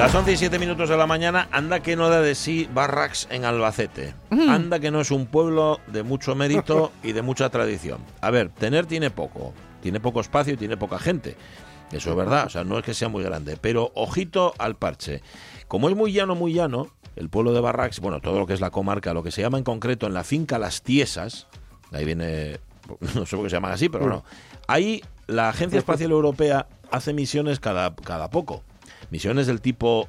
Las 11 y 7 minutos de la mañana, anda que no da de sí Barracks en Albacete. Anda que no es un pueblo de mucho mérito y de mucha tradición. A ver, tener tiene poco, tiene poco espacio y tiene poca gente. Eso es verdad, o sea, no es que sea muy grande, pero ojito al parche. Como es muy llano, muy llano, el pueblo de Barracks, bueno, todo lo que es la comarca, lo que se llama en concreto en la finca Las Tiesas, ahí viene, no sé por qué se llaman así, pero no. Ahí la Agencia Espacial Europea hace misiones cada, cada poco. Misiones del tipo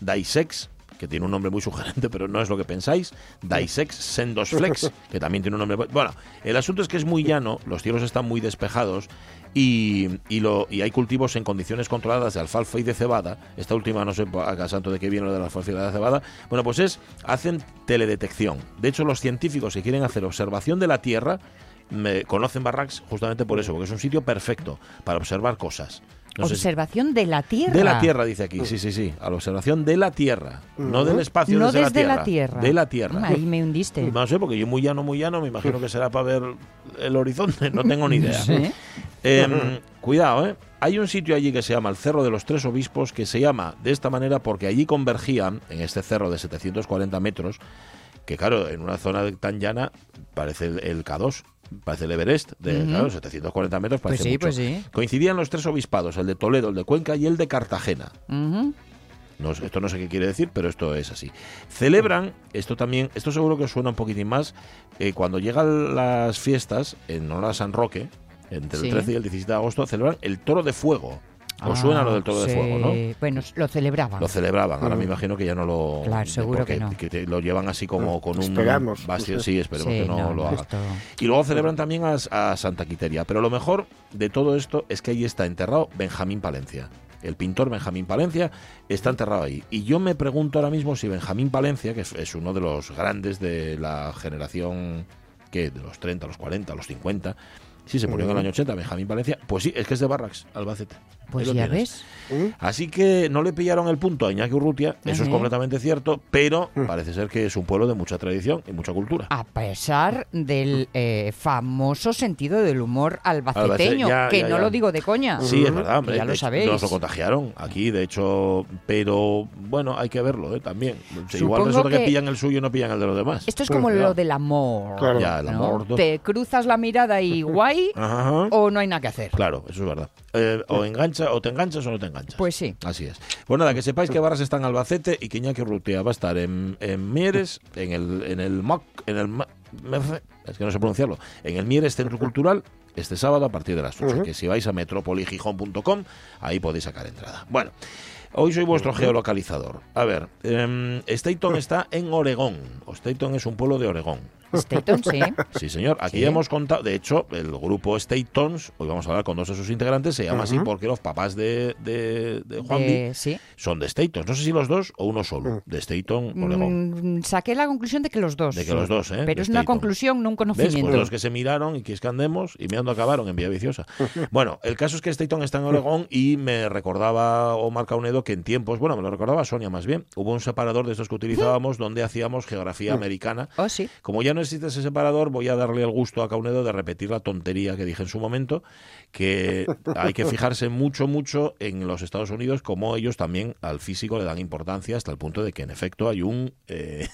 DISEX, que tiene un nombre muy sugerente, pero no es lo que pensáis. DISEX Sendos Flex, que también tiene un nombre. Bueno, el asunto es que es muy llano, los cielos están muy despejados y, y, lo, y hay cultivos en condiciones controladas de alfalfa y de cebada. Esta última, no sé a santo de qué viene lo de la alfalfa y la cebada. Bueno, pues es, hacen teledetección. De hecho, los científicos que quieren hacer observación de la Tierra me, conocen Barracks justamente por eso, porque es un sitio perfecto para observar cosas. No sé si- Observación de la Tierra. de la Tierra, dice aquí, sí, sí, sí. A la observación de la Tierra. No del espacio No desde, desde la, la tierra, Tierra. De la Tierra. Ahí me hundiste. No sé, porque yo muy llano, muy llano, me imagino que será para ver el horizonte. No tengo ni idea. Sí. Em, cuidado, ¿eh? Hay un sitio allí que se llama el Cerro de los Tres Obispos, que se llama de esta manera porque allí convergían, en este cerro de 740 metros, que claro, en una zona tan llana parece el, el K2, parece el Everest, de claro, 740 metros Pues parece sí, mucho. pues sí. Coincidían los tres obispados, el de Toledo, el de Cuenca y el de Cartagena. No, esto no sé qué quiere decir, pero esto es así. Celebran, esto también, esto seguro que os suena un poquitín más, eh, cuando llegan las fiestas en honor a San Roque, entre Sí. el 13 y el 17 de agosto, celebran el toro de fuego. ¿Os Ah, suena lo del toro de sí. fuego, no? Bueno, lo celebraban. Lo celebraban, ahora me imagino que ya no lo... Claro, seguro porque que no. te- lo llevan así como con un... Esperamos. bastión. Sí, esperemos Sí, que no, no, lo hagan. Y luego celebran también a, a Santa Quiteria. Pero lo mejor de todo esto es que allí está enterrado Benjamín Palencia. El pintor Benjamín Palencia está enterrado ahí. Y yo me pregunto ahora mismo si Benjamín Palencia, que es, es uno de los grandes de la generación que de los 30, los 40, los 50, sí se murió en el año 80, Benjamín Palencia, pues sí, es que es de Barracks, Albacete. Pues ya tienes. ves. ¿Mm? Así que no le pillaron el punto a Iñaki Urrutia, eso es completamente cierto, pero parece ser que es un pueblo de mucha tradición y mucha cultura. A pesar del eh, famoso sentido del humor albaceteño, Albacete, ya, que ya, no ya. lo digo de coña. Sí, es verdad, hombre. Ya lo sabéis. Nos lo contagiaron aquí, de hecho, pero bueno, hay que verlo ¿eh? también. O sea, igual Supongo resulta que... que- pillan el suyo y no pillan el de los demás. Esto es como lo del amor. Claro. Ya, el amor. ¿no? Te cruzas la mirada y guay Ajá, o no hay nada que hacer. Claro, eso es verdad. Eh, o o te enganchas o no te enganchas. Pues sí. Así es. Pues nada, que sepáis que Barras está en Albacete y que Iñaki Urrutia va a estar en, en Mieres, en el, en el MOC, en el es que no sé pronunciarlo, en el Mieres Centro Cultural este sábado a partir de las 8. Ujú. Que si vais a metropoligijón.com, ahí podéis sacar entrada. Bueno, hoy soy vuestro geolocalizador. A ver, em, Staton está en Oregón. Staton es un pueblo de Oregón. Staton, sí. Sí, señor. Aquí Sí. hemos contado, de hecho, el grupo Statons, hoy vamos a hablar con dos de sus integrantes, se llama así Ujú. porque los papás de, de, de Juan De- sí. son de Statons. No sé si los dos o uno solo. De Staton. Mm, saqué la conclusión de que los dos. De que los dos, ¿eh? Pero es una conclusión, no un. Pues conocimiento. los que se miraron y que escandemos y mirando acabaron en Vía Viciosa. Bueno, el caso es que Staton está en Oregón y me recordaba Omar Caunedo que en tiempos, bueno, me lo recordaba Sonia más bien, hubo un separador de estos que utilizábamos donde hacíamos geografía americana Oh, sí. como ya no existe ese separador, voy a darle el gusto a Caunedo de repetir la tontería que dije en su momento, que hay que fijarse mucho, mucho en los Estados Unidos, como ellos también al físico le dan importancia hasta el punto de que en efecto hay un eh,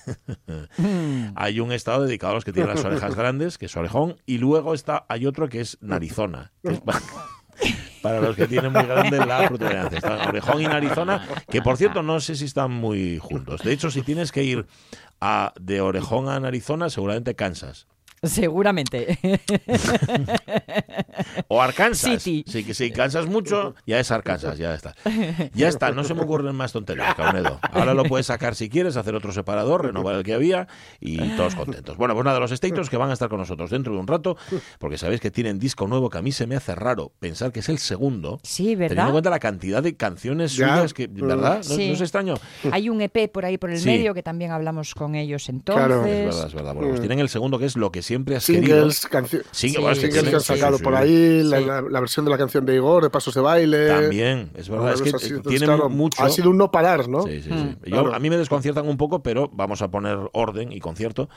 hay un estado dedicado a los que tienen las orejas grandes, que es orejón, y luego está hay otro que es narizona. que es pa- para los que tienen muy grande la protuberancia. Están orejón y narizona, que por cierto no sé si están muy juntos. De hecho, si tienes que ir a, de orejón a narizona, seguramente cansas. Seguramente. O Arkansas. City. Sí, que si cansas mucho, ya es Arkansas, ya está. Ya está, no se me ocurren más tonterías, Caunedo. Ahora lo puedes sacar si quieres, hacer otro separador, renovar el que había y todos contentos. Bueno, pues nada, los Stators que van a estar con nosotros dentro de un rato, porque sabéis que tienen disco nuevo que a mí se me hace raro pensar que es el segundo. Sí, Teniendo en ¿verdad? cuenta la cantidad de canciones Ya. suyas que, ¿verdad? ¿No, Sí. no es extraño? Hay un EP por ahí por el Sí. medio que también hablamos con ellos entonces. Claro. Es verdad, es verdad. Bueno, pues Mm. tienen el segundo que es lo que siempre has querido. Singles, cancio- Sí, Sí, bueno, es que singles que han sacado sí. por ahí, la, Sí. la- la versión de la canción de Igor, de Pasos de Baile. También, es verdad. Es que Algo así, eh, tienen claro, mucho. Ha sido un no parar, ¿no? Sí, sí, sí. Mm. Yo- Claro. a mí me desconciertan un poco, pero vamos a poner orden y concierto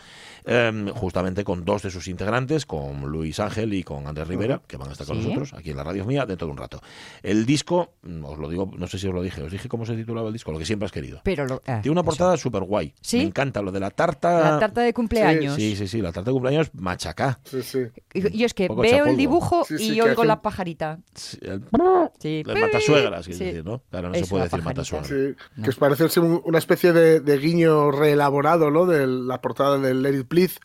em, justamente con dos de sus integrantes, con Luis Ángel y con Andrés Rivera, que van a estar con Sí. nosotros aquí en la radio mía dentro de un rato. El disco, os lo digo, no sé si os lo dije, os dije cómo se titulaba el disco, lo que siempre has querido. Pero lo- ah, Tiene una portada súper guay. ¿Sí? Me encanta lo de la tarta. La tarta de cumpleaños. Sí, sí, sí, la tarta de cumpleaños machacá. Sí, sí. Y, y es que veo chapolvo. el dibujo Sí, sí, y oigo la pajarita. Sí, el- Sí. el matasuegras, quiero decir, ¿no? Claro, no se Eso, puede decir matasuegras. Sí, que os parece una especie de, de guiño reelaborado, ¿no? De la portada del Let It Please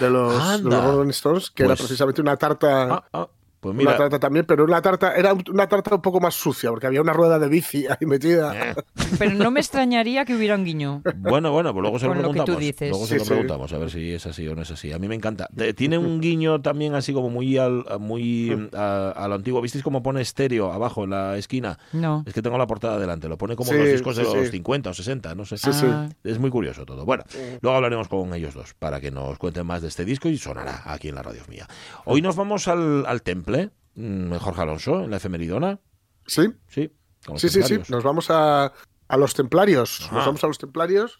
de los, de los Rolling Stones, que era Pues- precisamente una tarta, Ah, ah, pues una tarta también, pero una tarta era un- una tarta un poco más sucia, porque había una rueda de bici ahí metida. eh, Pero no me extrañaría que hubiera un guiño. Bueno, bueno, pues luego se lo Con lo que tú preguntamos. dices. Luego se Sí, lo sí. preguntamos a ver si es así o no es así. A mí me encanta. Tiene un guiño también así como muy al, a- muy a, a lo antiguo. ¿Visteis cómo pone estéreo abajo en la esquina? No. Es que tengo la portada delante. Lo pone como Sí, los discos de los sí. 50 o 60, no sé. Sí, sí. Ah, Es muy curioso todo. Bueno, luego hablaremos con ellos dos para que nos cuenten más de este disco y sonará aquí en la radio mía. Hoy nos vamos al, al temple, mm, Jorge Alonso, en la efemeridona. Sí, Sí, sí, sí, sí. Nos vamos a, a los templarios. Ajá. Nos vamos a los templarios.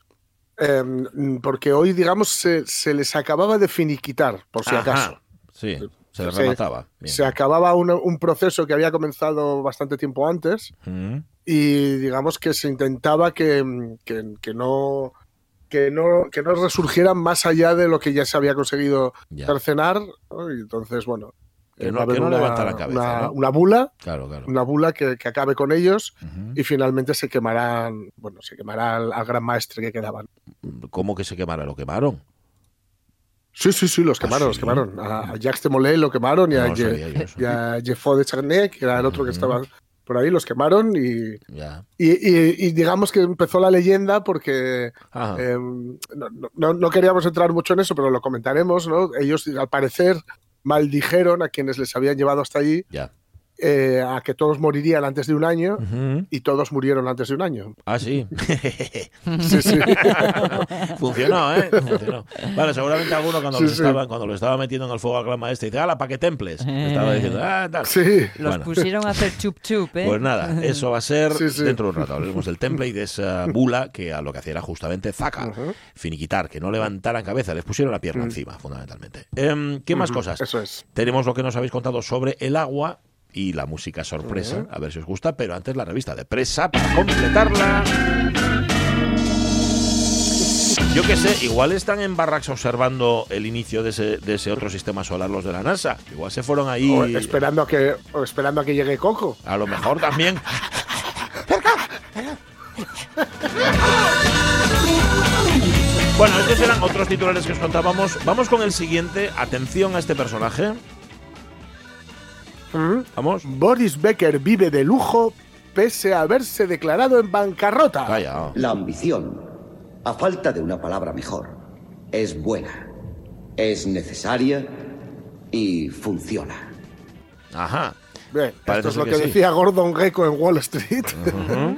em, porque hoy, digamos, se, se les acababa de finiquitar, por si Ajá, acaso. Sí, se le Se- remataba. Se acababa un proceso que había comenzado bastante tiempo antes Mm. y digamos que se intentaba que, que- que no que no que no resurgieran más allá de lo que ya se había conseguido cercenar ¿no? y entonces bueno Que eh, no- va a haber que no una, levantaran cabeza, una- ¿no? una bula Claro, claro. una bula que, que acabe con ellos y finalmente se quemarán bueno se quemará al, al gran maestre que quedaban ¿Cómo que se quemara? ¿Lo quemaron? sí sí sí los ¿Ah, quemaron los sí? quemaron a, a Jacques de Molay lo quemaron y No a, Je- y a Jeffo de Charnay que era el otro que estaba por ahí los quemaron y. Y, y- y digamos que empezó la leyenda porque eh, no, no- no queríamos entrar mucho en eso, pero lo comentaremos, ¿no? Ellos, al parecer, maldijeron a quienes les habían llevado hasta allí. Eh, a que todos morirían antes de un año y todos murieron antes de un año. Ah, sí. Sí, sí. Funcionó, ¿eh? Funcionó. Vale, seguramente alguno cuando, Sí, los sí. Estaba, cuando lo estaba metiendo en el fuego al gran maestre dice, ¡hala, para que temples! Le Estaba diciendo, ¡ah, tal! Sí. Los Bueno. pusieron a hacer chup chup, ¿eh? Pues nada, eso va a ser Sí, sí. dentro de un rato. Hablaremos del temple y de esa bula que a lo que hacía era justamente zaca, finiquitar, que no levantaran cabeza, les pusieron la pierna encima, fundamentalmente. Em, ¿Qué más cosas? Eso es. Tenemos lo que nos habéis contado sobre el agua y la música sorpresa, a ver si os gusta, pero antes la revista de presa para completarla. Yo qué sé, igual están en Barracks observando el inicio de ese, de ese otro sistema solar, los de la NASA. Igual se fueron ahí. O esperando a que, o esperando a que llegue Coco. A lo mejor también. Bueno, estos eran otros titulares que os contábamos. Vamos con el siguiente. Atención a este personaje. Vamos. Boris Becker vive de lujo pese a haberse declarado en bancarrota. La ambición, a falta de una palabra mejor, es buena, es necesaria y funciona. Ajá. Bien, Parece esto es lo que que, sí. decía Gordon Gekko en Wall Street.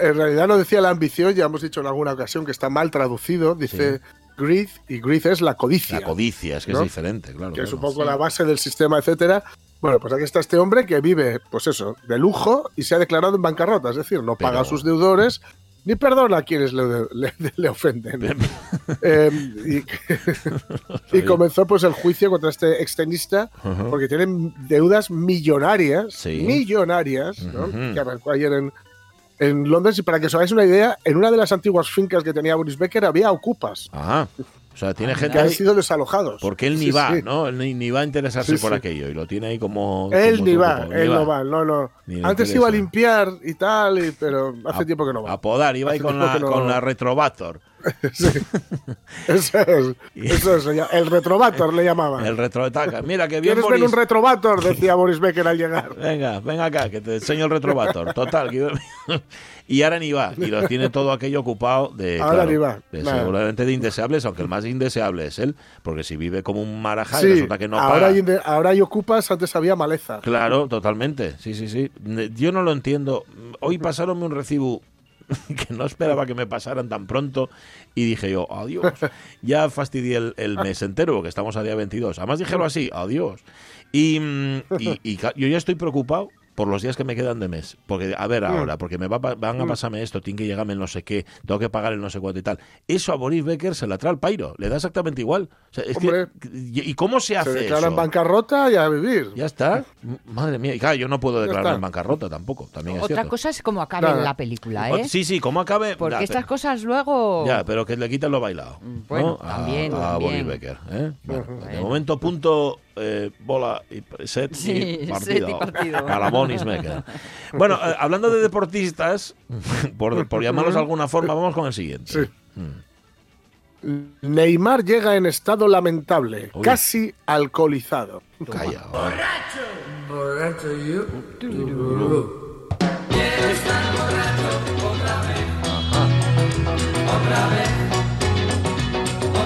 en realidad no decía la ambición, ya hemos dicho en alguna ocasión que está mal traducido, dice greed, y greed es la codicia, La codicia, es que ¿No? es diferente, claro. que es un poco la base del sistema, etcétera. Bueno, pues aquí está este hombre que vive, pues eso, de lujo y se ha declarado en bancarrota, es decir, no paga Pero- a sus deudores ni perdona a quienes le, le- le ofenden. Eh, y, y comenzó pues el juicio contra este extenista porque tienen deudas millonarias, Sí. millonarias, que arrancó ayer en, en Londres. Y para que os hagáis una idea, en una de las antiguas fincas que tenía Boris Becker había ocupas Ajá. O sea, tiene Anda. gente que han sido desalojados. Porque él ni Sí, va, sí. ¿no? Él ni, ni va a interesarse Sí, por sí. aquello y lo tiene ahí como. Él como ni va, él no va, no, no. Antes iba a limpiar y tal, y- pero hace A- tiempo que no va. A podar, iba ahí con la, no- con la Retrovator. Sí. Eso es. Eso es. El retrovator le llamaban. El retroetaca. Mira que bien ¿Quieres ver Boris. un retrovator? Decía Boris Becker al llegar. Venga, ven acá, que te enseño el retrovator. Total. que- y ahora ni va. Y lo tiene todo aquello ocupado de. Ahora claro, va. de seguramente de indeseables, aunque el más indeseable es él. Porque si vive como un marajá y Sí, resulta que no ahora, paga. hay, ahora hay ocupas, antes había maleza. Claro, totalmente. Sí, sí, sí. Yo no lo entiendo. Hoy pasaronme un recibo que no esperaba que me pasaran tan pronto y dije yo, adiós. Ya fastidié el, el mes entero porque estamos a día 22. Además dijeron así, adiós. Y, mm, y- y yo ya estoy preocupado por los días que me quedan de mes. Porque, a ver ahora, porque me va, van a pasarme esto, tiene que llegarme el no sé qué, tengo que pagar el no sé cuánto y tal. Eso a Boris Becker se la trae al pairo, le da exactamente igual. O sea, es que-. ¿Y cómo se Se hace declara eso? en bancarrota y a vivir. Ya está. Madre mía. Y claro, yo no puedo declararme está. en bancarrota tampoco. También es Otra cierto. cosa es cómo acabe Nada. la película, ¿eh? Sí, sí, como acabe. Porque estas pero- cosas luego... Ya, pero que le quiten lo bailado. Mm, bueno, ¿no? A- también, A. Boris Becker. ¿eh? Bueno, De momento, punto, eh, bola, y set, Sí, y set partido. y partido. Calamón y Smecker. Bueno, eh, hablando de deportistas, por, por llamarlos de alguna forma, vamos con el siguiente. Sí. Neymar llega en estado lamentable, Uy. casi alcoholizado. Calla. O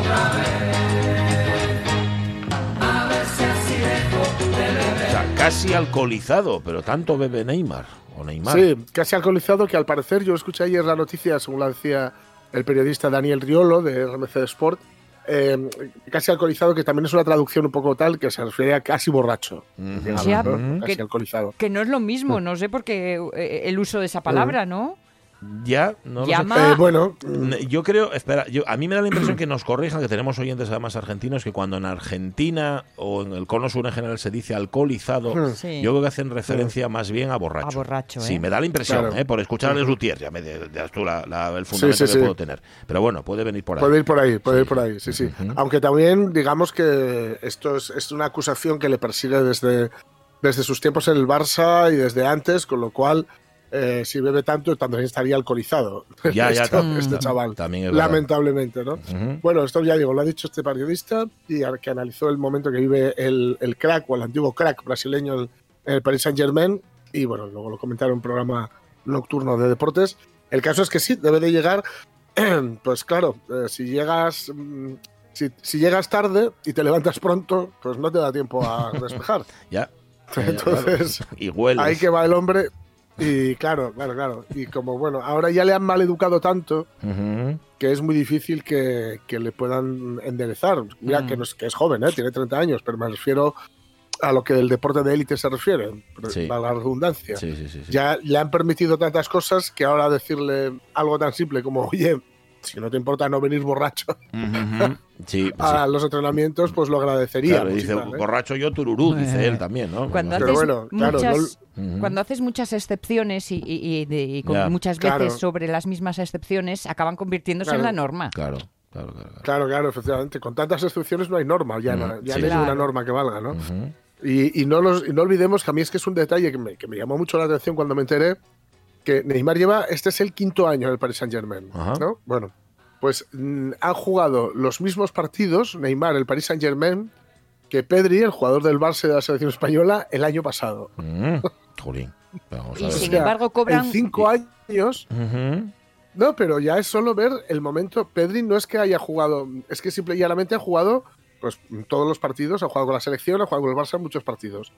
sea, casi alcoholizado, pero tanto bebe Neymar o Neymar. Sí, casi alcoholizado que al parecer, yo escuché ayer la noticia, según la decía el periodista Daniel Riolo de RMC Sport, eh, casi alcoholizado, que también es una traducción un poco tal, que se refiere a casi borracho. digamos, Ya, ¿no? que- Casi alcoholizado. Que no es lo mismo, no sé por qué eh, el uso de esa palabra, ¿no? Ya, no lo sé. Eh, bueno, Ne- Yo creo, espera, yo, a mí me da la impresión que nos corrijan, que tenemos oyentes además argentinos, que cuando en Argentina o en el cono sur en general se dice alcoholizado, Sí. yo creo que hacen referencia más bien a borracho. A borracho, ¿eh? Sí, me da la impresión, Claro. ¿eh? por escuchar a Les ya me de- das tú la- la- el fundamento sí, que sí. puedo tener. Pero bueno, puede venir por ahí. Puede ir por ahí, puede ir por ahí, sí, sí. Aunque también digamos que esto es, es una acusación que le persigue desde, desde sus tiempos en el Barça y desde antes, con lo cual, eh, si bebe tanto, también estaría alcoholizado. Ya, ya, Esto- tam- este chaval. también es. Lamentablemente, ¿no? Ujú. Bueno, esto ya digo, lo ha dicho este periodista y al- que analizó el momento que vive el, el crack o el antiguo crack brasileño en en el Paris Saint Germain y bueno, luego lo comentaron en un programa nocturno de deportes. El caso es que sí, debe de llegar, pues claro, eh, si llegas... mm, Si, si llegas tarde y te levantas pronto, pues no te da tiempo a despejar. Ya. Entonces, Y hueles. ahí que va el hombre. Y claro, claro, claro. Y como bueno, ahora ya le han maleducado tanto que es muy difícil que, que le puedan enderezar. Mira Mm. que, no es, que es joven, ¿eh? tiene 30 años, pero me refiero a lo que el deporte de élite se refiere, Sí. a la redundancia. Sí. sí. Ya le han permitido tantas cosas que ahora decirle algo tan simple como, oye, si no te importa no venir borracho Ujú, ujú. Sí, sí. a los entrenamientos, pues lo agradecería. Claro, dice, tal, ¿eh? borracho yo tururú, dice él también, ¿no? Cuando Pero haces, bueno, claro, muchas, Ujú. cuando haces muchas excepciones y, y- y y con muchas Claro. veces sobre las mismas excepciones, acaban convirtiéndose en Claro. la norma. Claro, claro, claro. claro. Claro, claro, efectivamente. Con tantas excepciones no hay norma, ya, no, ya sí. no hay Claro. una norma que valga, ¿no? Ujú. Y, y no, los, y no olvidemos que a mí es que es un detalle que me, que me llamó mucho la atención cuando me enteré que Neymar lleva, este es el quinto año en el Paris Saint Germain, Ajá. ¿no? Bueno, pues mm, han jugado los mismos partidos, Neymar, el Paris Saint Germain, que Pedri, el jugador del Barça de la selección española, el año pasado. Mm, Jolín. Vamos a Y ver. sin embargo cobran- En cinco años, no, pero ya es solo ver el momento. Pedri no es que haya jugado, es que simple y llanamente ha jugado pues todos los partidos, ha jugado con la selección, ha jugado con el Barça en muchos partidos.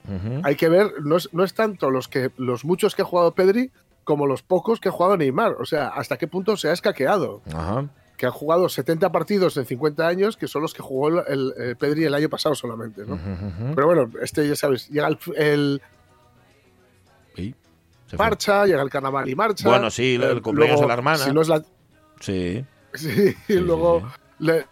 Hay que ver, no es, no es tanto los, que, los muchos que ha jugado Pedri como los pocos que ha jugado Neymar. O sea, hasta qué punto se ha escaqueado. Ajá. Que ha jugado 70 partidos en 50 años, que son los que jugó el, el, eh, Pedri el año pasado solamente. ¿no? Pero bueno, este ya sabes, llega el, el Y se fue. marcha, llega el carnaval y marcha. Bueno, sí, el Eh, cumpleaños de la hermana. Si no es la. Sí, Sí, sí, y luego. sí. le-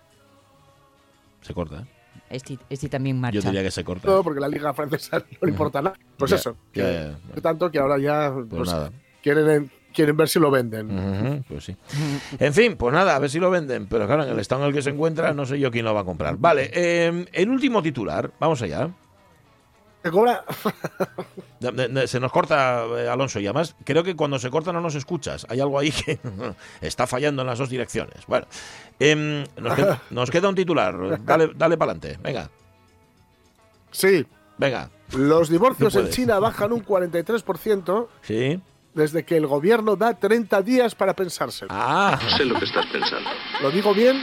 se corta. ¿eh? Este, este también marcha. Yo diría que se corta. todo porque la liga francesa no le importa nada. Pues Ya, eso. ya, que- ya, ya. Tanto que ahora ya Pues pues, nada. Quieren, quieren ver si lo venden. Pues sí. En fin, pues nada, a ver si lo venden. Pero claro, en el estado en el que se encuentra, no sé yo quién lo va a comprar. Vale, eh, el último titular, vamos allá. Te cobra. Se nos corta, eh, Alonso, y además creo que cuando se corta no nos escuchas. Hay algo ahí que está fallando en las dos direcciones. Bueno, em, nos, queda, nos queda un titular. Dale, dale para adelante. Venga, Sí, venga. los divorcios en. China bajan un 43% Sí. Desde que el gobierno da 30 días para pensárselo. Ah, Sé lo que estás pensando. ¿Lo digo bien?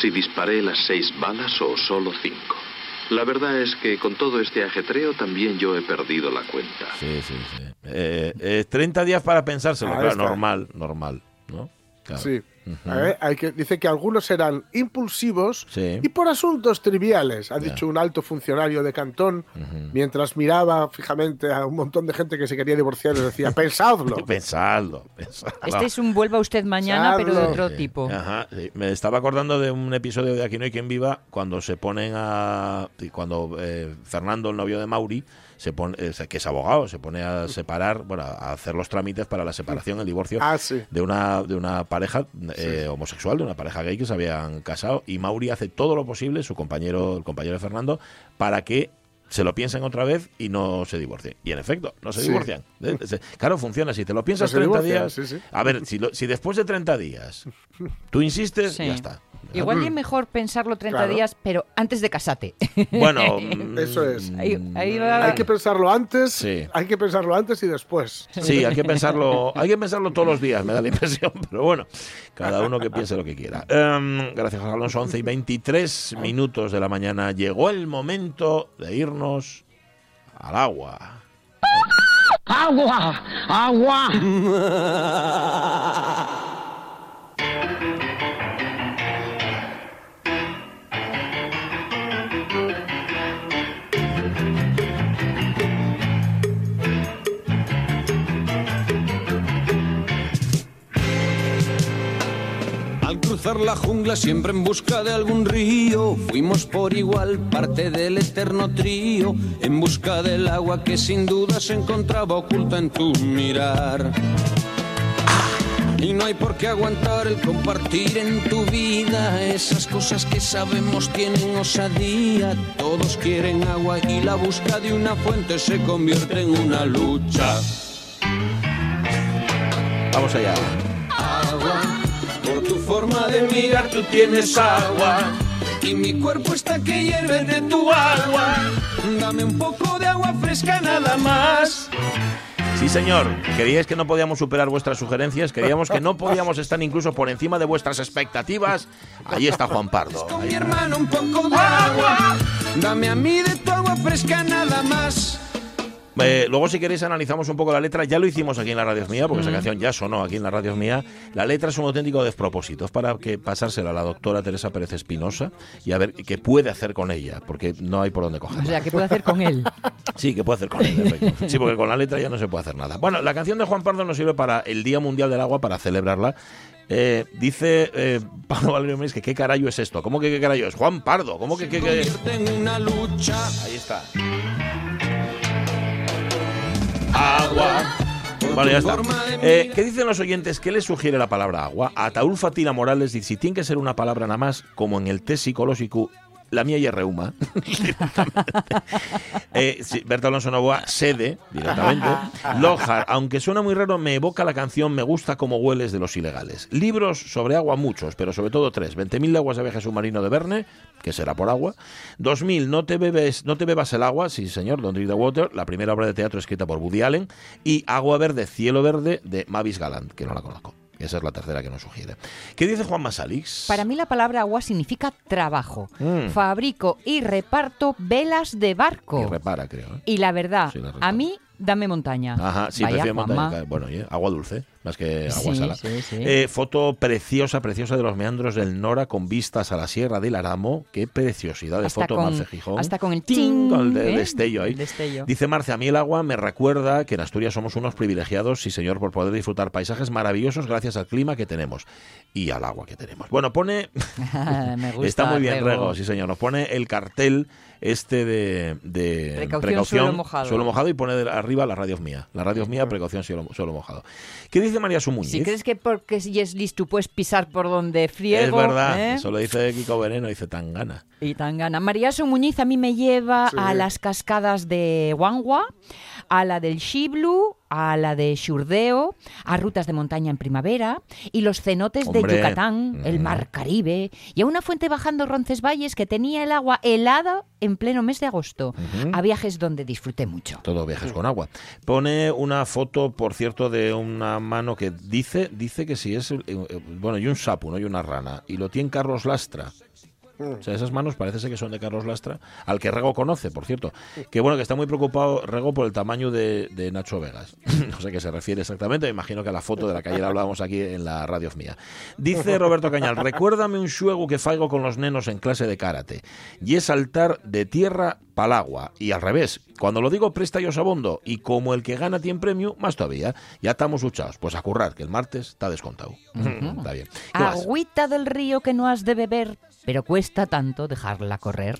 Si disparé las seis balas o solo cinco. La verdad es que con todo este ajetreo también yo he perdido la cuenta. sí, sí, sí. Eh, eh, 30 días para pensárselo. Ahí Claro, está. normal, normal. Sí. Hay que, dice que algunos eran impulsivos Sí. y por asuntos triviales, ha dicho un alto funcionario de Cantón, mientras miraba fijamente a un montón de gente que se quería divorciar y decía, pensadlo. Pensadlo, pensadlo. Este es un vuelva usted mañana, pero de otro Sí. tipo. Ajá, sí. Me estaba acordando de un episodio de Aquí no hay quien viva cuando se ponen a. Cuando eh, Fernando, el novio de Mauri, se pone, eh, que es abogado, se pone a separar, bueno, a hacer los trámites para la separación, el divorcio Ah, sí. de una de una pareja eh, homosexual, de una pareja gay que se habían casado y Mauri hace todo lo posible, su compañero, el compañero de Fernando, para que se lo piensen otra vez y no se divorcien. Y en efecto, no se Sí. divorcian. Eh, Claro, funciona. Si te lo piensas No se 30 divorcian, días. sí, sí. A ver, si, lo- si después de 30 días tú insistes, Sí. ya está. Igual es mejor pensarlo 30 Claro. días, pero antes de casarte. Bueno, mm, Eso es. Ahí- ahí va- Hay que pensarlo antes, Sí. hay que pensarlo antes y después. Sí, hay que pensarlo, hay que pensarlo todos los días, me da la impresión, pero bueno, cada uno que piense lo que quiera. Em, gracias, José Alonso. 11 y 23 minutos de la mañana. Llegó el momento de irnos al agua. Agua, agua. La jungla siempre en busca de algún río, fuimos por igual parte del eterno trío, en busca del agua que sin duda se encontraba oculta en tu mirar. Y no hay por qué aguantar el compartir en tu vida esas cosas que sabemos tienen osadía. Todos quieren agua y la busca de una fuente se convierte en una lucha. Vamos allá. Tu forma de mirar tú tienes agua. Y mi cuerpo está que hierve de tu agua. Dame un poco de agua fresca nada más. Sí, señor. Queríais que no podíamos superar vuestras sugerencias, queríamos que no podíamos estar incluso por encima de vuestras expectativas. Ahí está Juan Pardo. Con mi hermano un poco de agua. Dame a mí de tu agua fresca nada más. Eh, luego, si queréis, analizamos un poco la letra. Ya lo hicimos aquí en la Radio Mía, porque esa canción ya sonó aquí en la Radio Mía. La letra es un auténtico despropósito. Es para que pasársela a la doctora Teresa Pérez Espinosa y a ver qué puede hacer con ella, porque no hay por dónde O cogerla. sea, ¿qué puedo hacer con él? Sí, que puede hacer con efectivamente. Sí, porque con la letra ya no se puede hacer nada. Bueno, la canción de Juan Pardo nos sirve para el Día Mundial del Agua, para celebrarla. Eh, dice eh, Pablo Valerio Méndez que qué carajo es esto. ¿Cómo que qué carajo es? Juan Pardo. ¿Cómo que qué, qué? Convierte en una lucha. Ahí está. Agua. Bueno, ya está. Eh, ¿Qué dicen los oyentes? ¿Qué les sugiere la palabra agua? A Taúl Fatila Morales dice, si tiene que ser una palabra nada más, como en el test psicológico, la mía ya es reuma. eh, sí, Berta Alonso Novoa, sede, directamente. Lojar, aunque suena muy raro, me evoca la canción Me gusta como hueles de los ilegales. Libros sobre agua, muchos, pero sobre todo tres. 20.000 leguas de viaje submarino de Verne, que será por agua. 2.000, no te, bebes, no te bebas el agua, sí señor, Don't Drink the Water, la primera obra de teatro escrita por Woody Allen. Y Agua Verde, Cielo Verde, de Mavis Galant, que no la conozco. Esa es la tercera que nos sugiere. ¿Qué dice Juan Masalix? Para mí la palabra agua significa trabajo. Mm. Fabrico y reparto velas de barco. Y repara, creo. ¿eh? Y la verdad, Sí, la reparo. a mí dame montaña. Ajá, sí, Vaya, prefiero montaña. Claro. Bueno, oye, agua dulce, más que agua Sí, salada. sí, sí. Eh, foto preciosa, preciosa de los meandros del Nora con vistas a la Sierra del Aramo. Qué preciosidad de foto, Marce Gijón. hasta con el Ting, con el de- ¿eh? destello ahí. El destello. Dice Marce, a mí el agua me recuerda que en Asturias somos unos privilegiados, sí señor, por poder disfrutar paisajes maravillosos gracias al clima que tenemos y al agua que tenemos. Bueno, pone... Me gusta, Está muy bien. Rego, sí señor. Nos pone el cartel este de, de Precaución, suelo mojado. suelo mojado y pone de- arriba la radio mía. La radio mía, precaución suelo, suelo mojado. ¿Qué dice María Sumuñiz? Si crees que porque si es listo puedes pisar por donde friego. es verdad, ¿eh? eso lo dice Kiko Veneno, dice tan gana. Y tan gana. María Muñiz a mí me lleva Sí. a las cascadas de Huangua, a la del Xiblu, a la de Xurdeo, a rutas de montaña en primavera y los cenotes Hombre. de Yucatán, el Mm. mar Caribe y a una fuente bajando Roncesvalles que tenía el agua helada en pleno mes de agosto. A viajes donde disfruté mucho. Todo viajes con agua. Pone una foto, por cierto, de una mano que dice, dice que si es, eh, eh, bueno, y un sapo, ¿no? Y una rana. Y lo tiene Carlos Lastra. O sea, esas manos parece ser que son de Carlos Lastra, al que Rego conoce, por cierto. Que bueno, que está muy preocupado Rego por el tamaño de, de Nacho Vegas. no sé a qué se refiere exactamente, me imagino que a la foto de la que ayer hablábamos aquí en la radio mía. Dice Roberto Cañal, recuérdame un xuego que faigo con los nenos en clase de karate. Y es saltar de tierra pa'l agua. Y al revés, cuando lo digo presta yo sabondo. Y como el que gana tiene premio, más todavía. Ya estamos luchados. Pues a currar, que el martes está descontado. está bien. Agüita del río que no has de beber, pero cuesta tanto dejarla correr.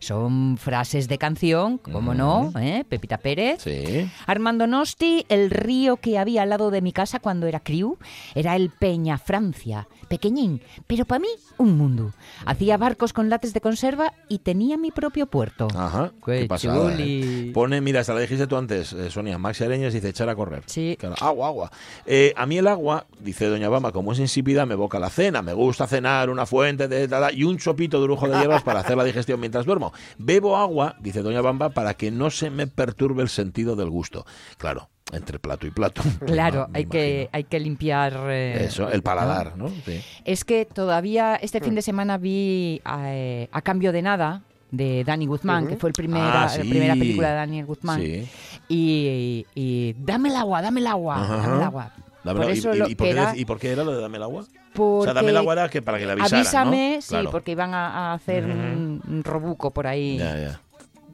Son frases de canción, como no, ¿eh? Pepita Pérez. Sí. Armando Nosti, el río que había al lado de mi casa cuando era criu, era el Peña Francia, pequeñín, pero para mí un mundo. Hacía barcos con lates de conserva y tenía mi propio puerto. Ajá. Qué Qué pasada. ¿eh? Pone, mira, hasta la dijiste tú antes, eh, Sonia, Maxi Areñas dice echar a correr. Sí. Claro, agua, agua. Eh, a mí el agua, dice Doña Bama, como es insípida, me evoca la cena. Me gusta cenar una fuente de y un chopito de lujo de hierbas para hacer la digestión mientras duermo. Bebo agua, dice Doña Bamba, para que no se me perturbe el sentido del gusto. Claro, entre plato y plato. Claro, hay que, hay que limpiar... eh, Eso, el paladar, ¿no? Sí. Es que todavía este fin de semana vi eh, A Cambio de Nada de Danny Guzmán, que fue el primera, Ah, sí. la primera película de Daniel Guzmán. Sí. Y, y dame el agua, dame el agua, Ajá. dame el agua. Dame Por la- y- eso y, lo y por qué, y por qué era lo de dame el agua? O sea, dame el agua era que para que le avisaran, Avísame, ¿no? sí, Claro. porque iban a, a hacer un, un robuco por ahí. Ya, ya.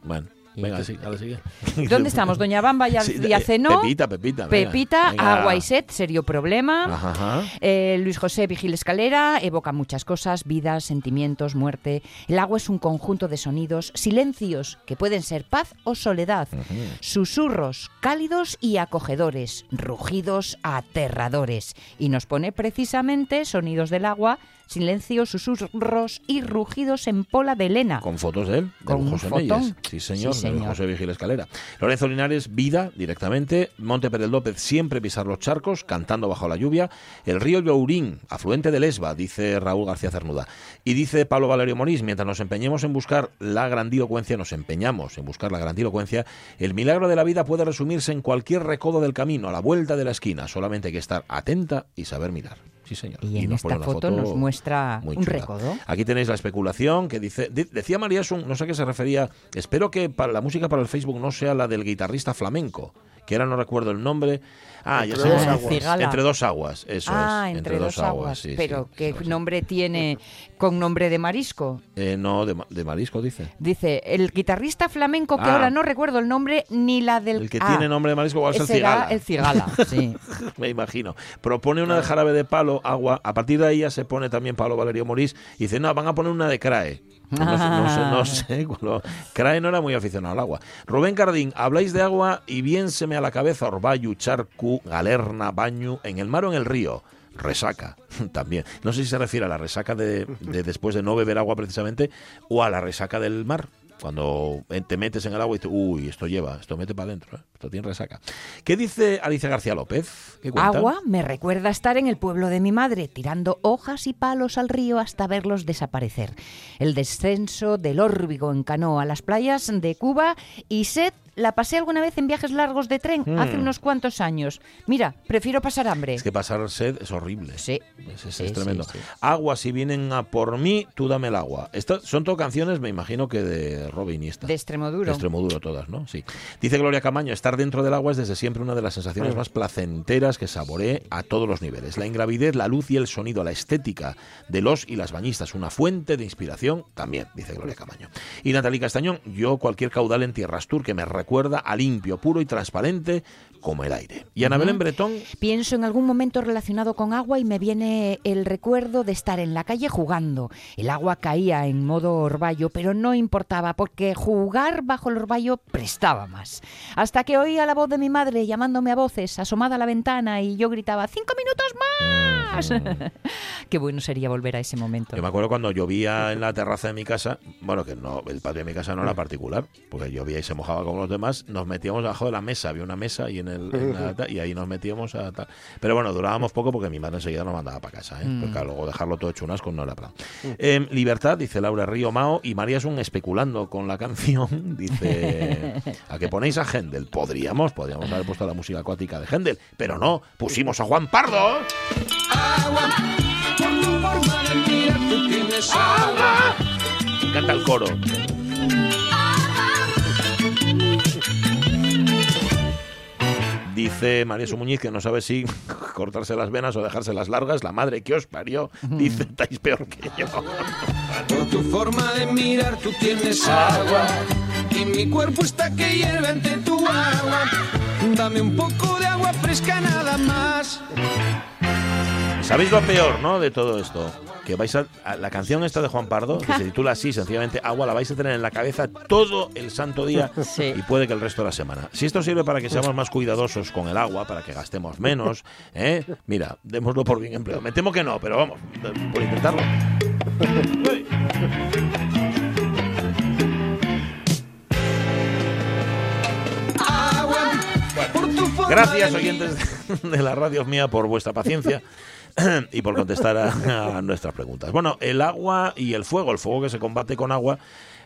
Bueno, Y venga, tú- sí, ahora sigue. ¿Dónde estamos? Doña Bamba ya, Sí, ya cenó. Pepita, Pepita. venga, Pepita, venga. agua y sed, serio problema. Ajá, ajá. Eh, Luis José Vigil Escalera evoca muchas cosas, vidas, sentimientos, muerte. El agua es un conjunto de sonidos, silencios que pueden ser paz o soledad, susurros cálidos y acogedores, rugidos aterradores. Y nos pone precisamente sonidos del agua, silencios, susurros y rugidos en pola de Elena. Con fotos de él, de Con José. Meyes. Sí, señor, Sí, señor. José Vigil Escalera. Lorenzo Linares, vida, directamente. Monte Pérez López, siempre pisar los charcos, cantando bajo la lluvia. El río Lourín, afluente del Esba, dice Raúl García Cernuda. Y dice Pablo Valerio Morís, mientras nos empeñemos en buscar la grandilocuencia, nos empeñamos en buscar la grandilocuencia, el milagro de la vida puede resumirse en cualquier recodo del camino, a la vuelta de la esquina. Solamente hay que estar atenta y saber mirar. Sí, señor. Y en esta foto nos muestra un chula. recodo. Aquí tenéis la especulación que dice, di- decía María Sun, no sé a qué se refería, espero que para la música para el Facebook no sea la del guitarrista flamenco, que ahora no recuerdo el nombre. Ah, ya Entre sé. dos aguas. Cigala. Entre dos aguas, eso ah, es. entre, dos aguas. sí, Pero sí, ¿qué sí, nombre tiene con nombre de marisco? Eh, no, de, ma- de marisco dice. Dice, el guitarrista flamenco, que Ah. ahora no recuerdo el nombre ni la del... El que Ah, tiene nombre de marisco igual es el cigala. el cigala, sí. Me imagino. Propone una de jarabe de palo, agua. A partir de ahí ya se pone también Pablo Valerio Morís. Y dice, no, van a poner una de CRAE. No, sé- no sé, no sé. CRAE no era muy aficionado al agua. Rubén Cardín, habláis de agua y bien se me a la cabeza Orbayu, Charcu, Galerna, Baño, en el mar o en el río. Resaca, también. No sé si se refiere a la resaca de, de después de no beber agua precisamente o a la resaca del mar. Cuando te metes en el agua y dices, uy, esto lleva, esto mete para adentro, ¿eh? esto tiene resaca. ¿Qué dice Alicia García López? Agua me recuerda estar en el pueblo de mi madre, tirando hojas y palos al río hasta verlos desaparecer. El descenso del órbigo en canoa a las playas de Cuba y sed la pasé alguna vez en viajes largos de tren hace Mm. unos cuantos años. Mira, prefiero pasar hambre. Es que pasar sed es horrible. Sí. Es, es- Sí, es tremendo. sí, sí. Agua, si vienen a por mí, tú dame el agua. Estas son todo canciones, me imagino que de Robin Iniesta. De Extremoduro. De Extremoduro todas, ¿no? Sí. Dice Gloria Camaño, estar dentro del agua es desde siempre una de las sensaciones Mm. más placenteras que saboreé a todos los niveles. La ingravidez, la luz y el sonido, la estética de los y las bañistas, una fuente de inspiración también, dice Gloria Camaño. Y Natalie Castañón, yo cualquier caudal en Tierras Tour que me recuerda a limpio, puro y transparente como el aire. Y Ana Belén Bretón, Pienso en algún momento relacionado con agua y me viene el recuerdo de estar en la calle jugando. El agua caía en modo orvallo, pero no importaba porque jugar bajo el orvallo prestaba más. Hasta que oía la voz de mi madre llamándome a voces, asomada a la ventana, y yo gritaba ¡Cinco minutos más! Qué bueno sería volver a ese momento. yo me acuerdo cuando llovía en la terraza de mi casa, bueno, que no, el patio de mi casa no era particular, porque llovía y se mojaba como los demás, nos metíamos debajo de la mesa, había una mesa y en el en la- y ahí nos metíamos a tal. Pero bueno, durábamos poco porque mi madre enseguida nos mandaba para casa, ¿eh? porque claro, luego dejarlo todo hecho un asco no era plan. Eh, libertad, dice Laura Río Mao, y María es un especulando con la canción, dice, ¿a que ponéis a Händel? Podríamos, podríamos haber puesto la música acuática de Händel, pero no, pusimos a Juan Pardo. Por tu forma de mirar, tú tienes agua. Canta el coro. Dice María Su Muñiz que no sabe si cortarse las venas o dejárselas largas. La madre que os parió. Dice, estáis peor que yo. Por tu forma de mirar, tú tienes agua. Y mi cuerpo está que hierve ante tu agua. Dame un poco de agua fresca nada más. ¿Sabéis lo peor, no? De todo esto. Que vais a, a- la canción esta de Juan Pardo, que se titula así, sencillamente Agua, la vais a tener en la cabeza todo el santo día Sí. y puede que el resto de la semana. Si esto sirve para que seamos más cuidadosos con el agua, para que gastemos menos, ¿eh? mira, démoslo por bien empleado. Me temo que no, pero vamos, por intentarlo. Gracias, oyentes de la radio mía, por vuestra paciencia y por contestar a, nuestras preguntas. Bueno, el agua y el fuego, el fuego que se combate con agua,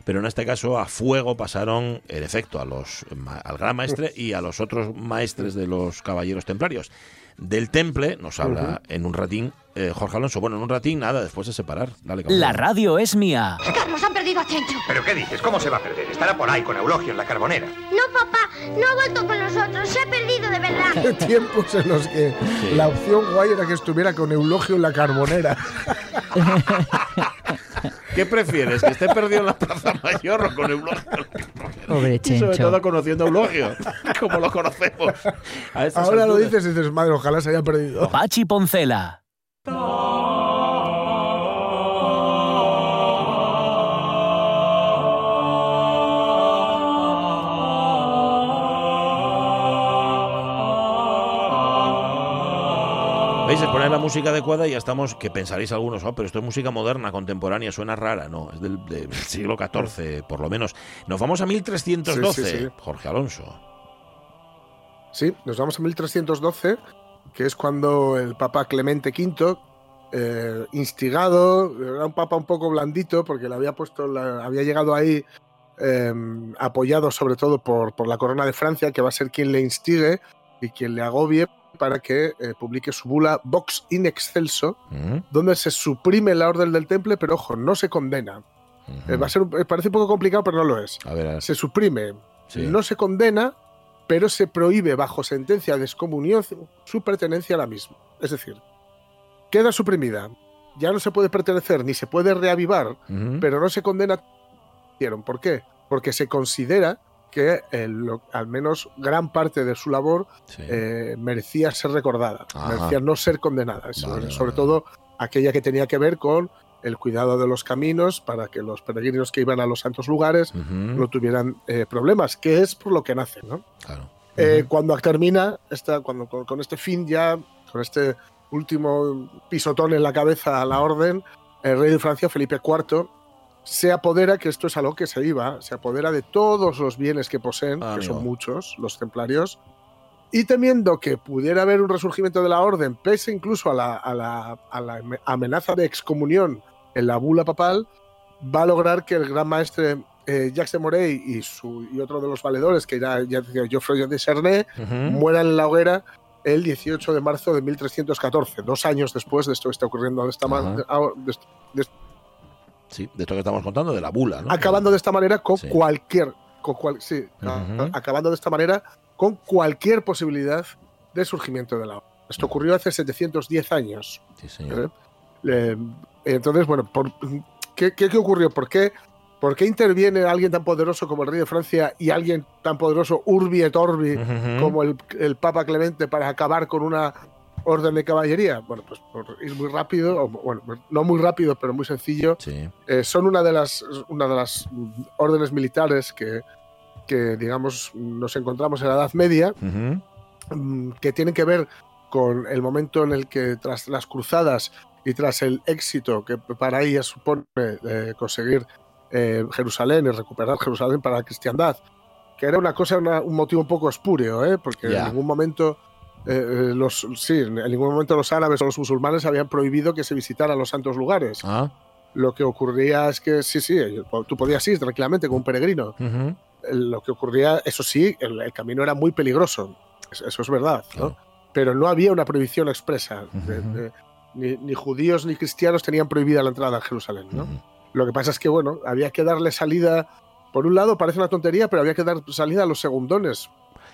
pero en este caso a fuego pasaron, en efecto, a los, al gran maestre y a los otros maestres de los caballeros templarios. Del temple nos habla en un ratín eh, Jorge Alonso. Bueno, en un ratín, nada, después de separar. Dale. La radio es mía. Carlos, han perdido a Chencho. ¿Pero qué dices? ¿Cómo se va a perder? Estará por ahí con Eulogio en la carbonera. No, papá, no ha vuelto con nosotros. Se ha perdido de verdad. Tiempos en los que la opción guay era que estuviera con Eulogio en la carbonera. ¿Qué prefieres? ¿Que esté perdido en la Plaza Mayor o con Eulogio? Pobre Y sobre Chencho. todo conociendo a Eulogio, como lo conocemos. Ahora lo dices y dices, madre, ojalá se haya perdido. Pachi Poncela. ¿Veis? Es poner la música adecuada y ya estamos, que pensaréis algunos, oh, pero esto es música moderna, contemporánea, suena rara. No, es del, del siglo XIV, por lo menos. Nos vamos a 1312, Sí, sí, sí. Jorge Alonso. Sí, nos vamos a 1312, que es cuando el Papa Clemente V, eh, instigado, era un papa un poco blandito, porque le había puesto, la- había llegado ahí eh, apoyado sobre todo por, por la corona de Francia, que va a ser quien le instigue y quien le agobie para que eh, publique su bula Vox in Excelso, ¿Mm? donde se suprime la orden del temple, pero ojo, no se condena. Eh, va a ser, eh, parece un poco complicado, pero no lo es. A ver, a ver. Se suprime, Sí. no se condena, pero se prohíbe bajo sentencia de excomunión su pertenencia a la misma. Es decir, queda suprimida. Ya no se puede pertenecer ni se puede reavivar, pero no se condena. ¿Por qué? Porque se considera que eh, lo- al menos gran parte de su labor Sí. eh, merecía ser recordada, Ajá. merecía no ser condenada. Sobre, Vale, sobre vale, todo aquella que tenía que ver con el cuidado de los caminos para que los peregrinos que iban a los santos lugares no tuvieran eh, problemas, que es por lo que nace, ¿no? Claro. Cuando termina, esta, cuando, con, con este fin ya, con este último pisotón en la cabeza a la orden, el rey de Francia, Felipe IV, se apodera, que esto es a lo que se iba, se apodera de todos los bienes que poseen, Ah, que son muchos, los templarios, y temiendo que pudiera haber un resurgimiento de la orden, pese incluso a la, a la- a la amenaza de excomunión en la bula papal, va a lograr que el gran maestre eh, Jacques de Morey y, su, y otro de los valedores, que era ya decía, Geoffroy de Cernay, Ujú. mueran en la hoguera el 18 de marzo de 1314, dos años después de esto que está ocurriendo de esta de, de- Sí, de esto que estamos contando, de la bula, ¿no? acabando de esta manera con Sí. cualquier, con cual, sí, acabando de esta manera con cualquier posibilidad de surgimiento de la orden. Esto ocurrió hace 710 años. Sí, señor. ¿eh? Entonces, bueno, por, ¿qué, qué, qué ocurrió? ¿Por qué ¿Por qué interviene alguien tan poderoso como el rey de Francia y alguien tan poderoso, Urbi et Orbi, como el, el Papa Clemente, para acabar con una orden de caballería? Bueno, pues por ir muy rápido, o, bueno, no muy rápido, pero muy sencillo. Sí. Eh, son una de las, una de las órdenes militares que, que, digamos, nos encontramos en la Edad Media, Ujú. mm, que tienen que ver con el momento en el que tras las cruzadas y tras el éxito que para ellas supone eh, conseguir eh, Jerusalén y recuperar Jerusalén para la cristiandad, que era una cosa, una- un motivo un poco espúreo, ¿eh? porque Ya. en ningún momento eh, eh, los, sí, en ningún momento los árabes o los musulmanes habían prohibido que se visitaran los santos lugares. Ah. Lo que ocurría es que sí, sí, tú podías ir tranquilamente como un peregrino. Lo que ocurría, eso sí, el, el camino era muy peligroso, eso, es verdad, pero no había una prohibición expresa. de- Ujú. de- ni, ni judíos ni cristianos tenían prohibida la entrada a Jerusalén. ¿no? Lo que pasa es que, bueno, había que darle salida. Por un lado, parece una tontería, pero había que dar salida a los segundones.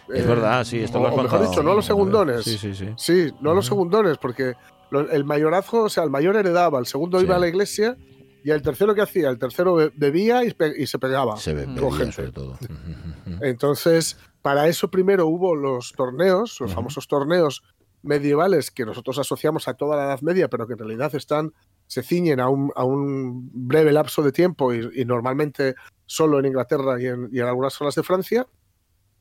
Es Eh, verdad, sí, esto o- lo has o mejor contado. dicho, no a los segundones. Sí, sí, sí. Sí, no a los segundones, porque el mayorazgo, o sea, el mayor heredaba, el segundo Sí. iba a la iglesia y el tercero, ¿qué hacía? El tercero be- bebía y, pe- y se pegaba Se con bebía, gente. sobre todo. Entonces, para eso primero hubo los torneos, los famosos torneos medievales que nosotros asociamos a toda la Edad Media, pero que en realidad están, se ciñen a un, a un breve lapso de tiempo y, y normalmente solo en Inglaterra y en, y en algunas zonas de Francia.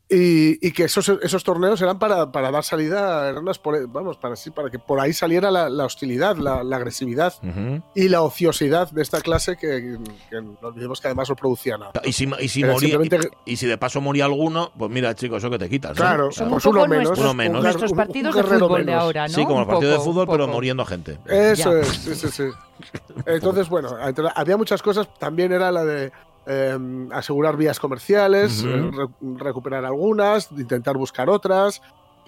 Y, y que esos, esos torneos eran para, para dar salida, eran unas vamos, para, sí, para que por ahí saliera la, la hostilidad, la, la agresividad y la ociosidad de esta clase que, que no olvidemos que además no producía nada. Y si, y, si moría, simplemente- y, y si de paso moría alguno, pues mira, chicos, eso que te quitas. ¿no? Claro, Son pues un poco uno menos. nuestros, Uno menos. nuestros Un- un partidos de fútbol de ahora, ¿no? Sí, como el Un partido de fútbol, pero muriendo gente. Eso Ya. es, sí, sí, sí. Entonces, bueno, entre- había muchas cosas. También era la de eh, asegurar vías comerciales, Ujú. eh, re- recuperar algunas, intentar buscar otras.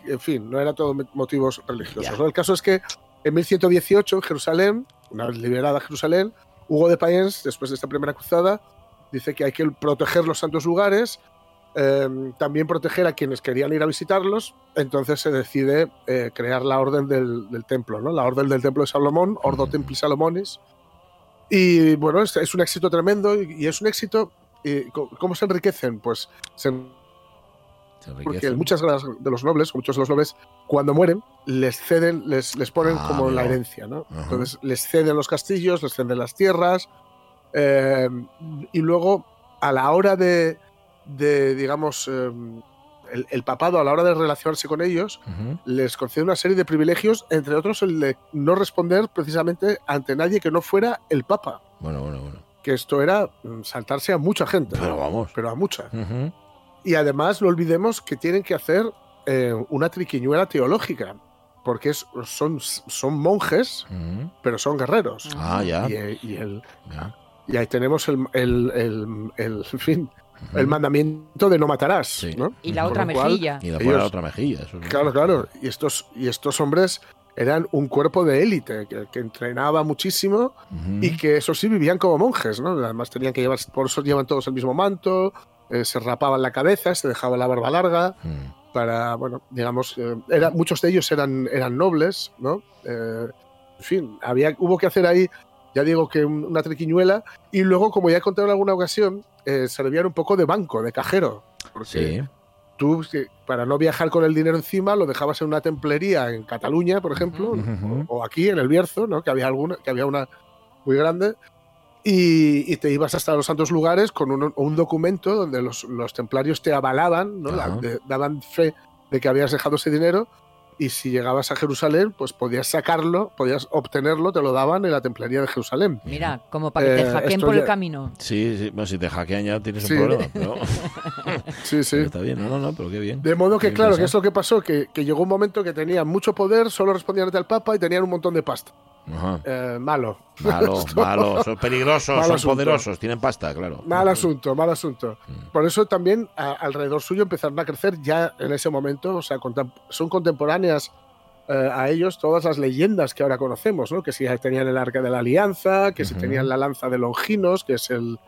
En fin, no era todo motivos religiosos. ¿no? El caso es que en 1118, en Jerusalén, una vez liberada Jerusalén, Hugo de Payens, después de esta primera cruzada, dice que hay que proteger los santos lugares, eh, también proteger a quienes querían ir a visitarlos. Entonces se decide eh, crear la orden del, del templo, ¿no? la orden del templo de Salomón, Ordo. Templi Salomonis. Y bueno, es, es un éxito tremendo y, y es un éxito. y co- ¿Cómo se enriquecen? Pues se porque muchas de, los nobles, muchos de los nobles, cuando mueren, les ceden, les, les ponen Ah, como la herencia, ¿no? Ajá. Entonces les ceden los castillos, les ceden las tierras, eh, y luego a la hora de, de, digamos, eh, el, el papado, a la hora de relacionarse con ellos, les concede una serie de privilegios, entre otros el de no responder precisamente ante nadie que no fuera el papa, Bueno, bueno, bueno. que esto era mm, saltarse a mucha gente, Pero ¿no? vamos. pero a mucha. Y además no olvidemos que tienen que hacer eh, una triquiñuela teológica, porque es- son, son monjes, pero son guerreros. Ah, ya. Y, eh, y el- ya. y ahí tenemos el, el, el- el- en fin. El mandamiento de no matarás. Sí. ¿no? Y la otra cual, mejilla. Y la Ellos- la otra mejilla. Eso es- Claro, claro. Y estos, y estos hombres eran un cuerpo de élite que, que entrenaba muchísimo y que eso sí vivían como monjes, ¿no? Además tenían que llevar, por eso llevan todos el mismo manto, eh, se rapaban la cabeza, se dejaban la barba larga. Mm. para, bueno, digamos, eh, era, muchos de ellos eran, eran nobles, ¿no? Eh, en fin, había, hubo que hacer ahí, ya digo que un- una triquiñuela, y luego, como ya he contado en alguna ocasión, eh, servían un poco de banco, de cajero. Porque Sí. tú, para no viajar con el dinero encima, lo dejabas en una templería en Cataluña, por ejemplo, o aquí en el Bierzo, ¿no? Que había alguna, que había una muy grande. Y, y te ibas hasta los santos lugares con un, un documento donde los, los templarios te avalaban, ¿no? La- Ajá. de- daban fe de que habías dejado ese dinero. Y si llegabas a Jerusalén, pues podías sacarlo, podías obtenerlo, te lo daban en la templería de Jerusalén. Mira, como para que te Eh, hackeen por el camino. Sí, sí. Bueno, si te hackean ya tienes Sí. un problema. Pero, Sí, sí. pero está bien. No, no, no, pero qué bien. De modo que, Qué claro, que es lo que pasó, que, que llegó un momento que tenían mucho poder, solo respondían ante el Papa y tenían un montón de pasta. Ajá. Eh, malo. Malo, malo. Son peligrosos, Mal son asunto. poderosos, tienen pasta, claro. Mal asunto, mal asunto. Mm. Por eso también a- alrededor suyo empezaron a crecer ya en ese momento, o sea, contem- son contemporáneas eh, a ellos todas las leyendas que ahora conocemos, ¿no? Que si tenían el arca de la alianza, que si tenían la lanza de Longinos, que es el,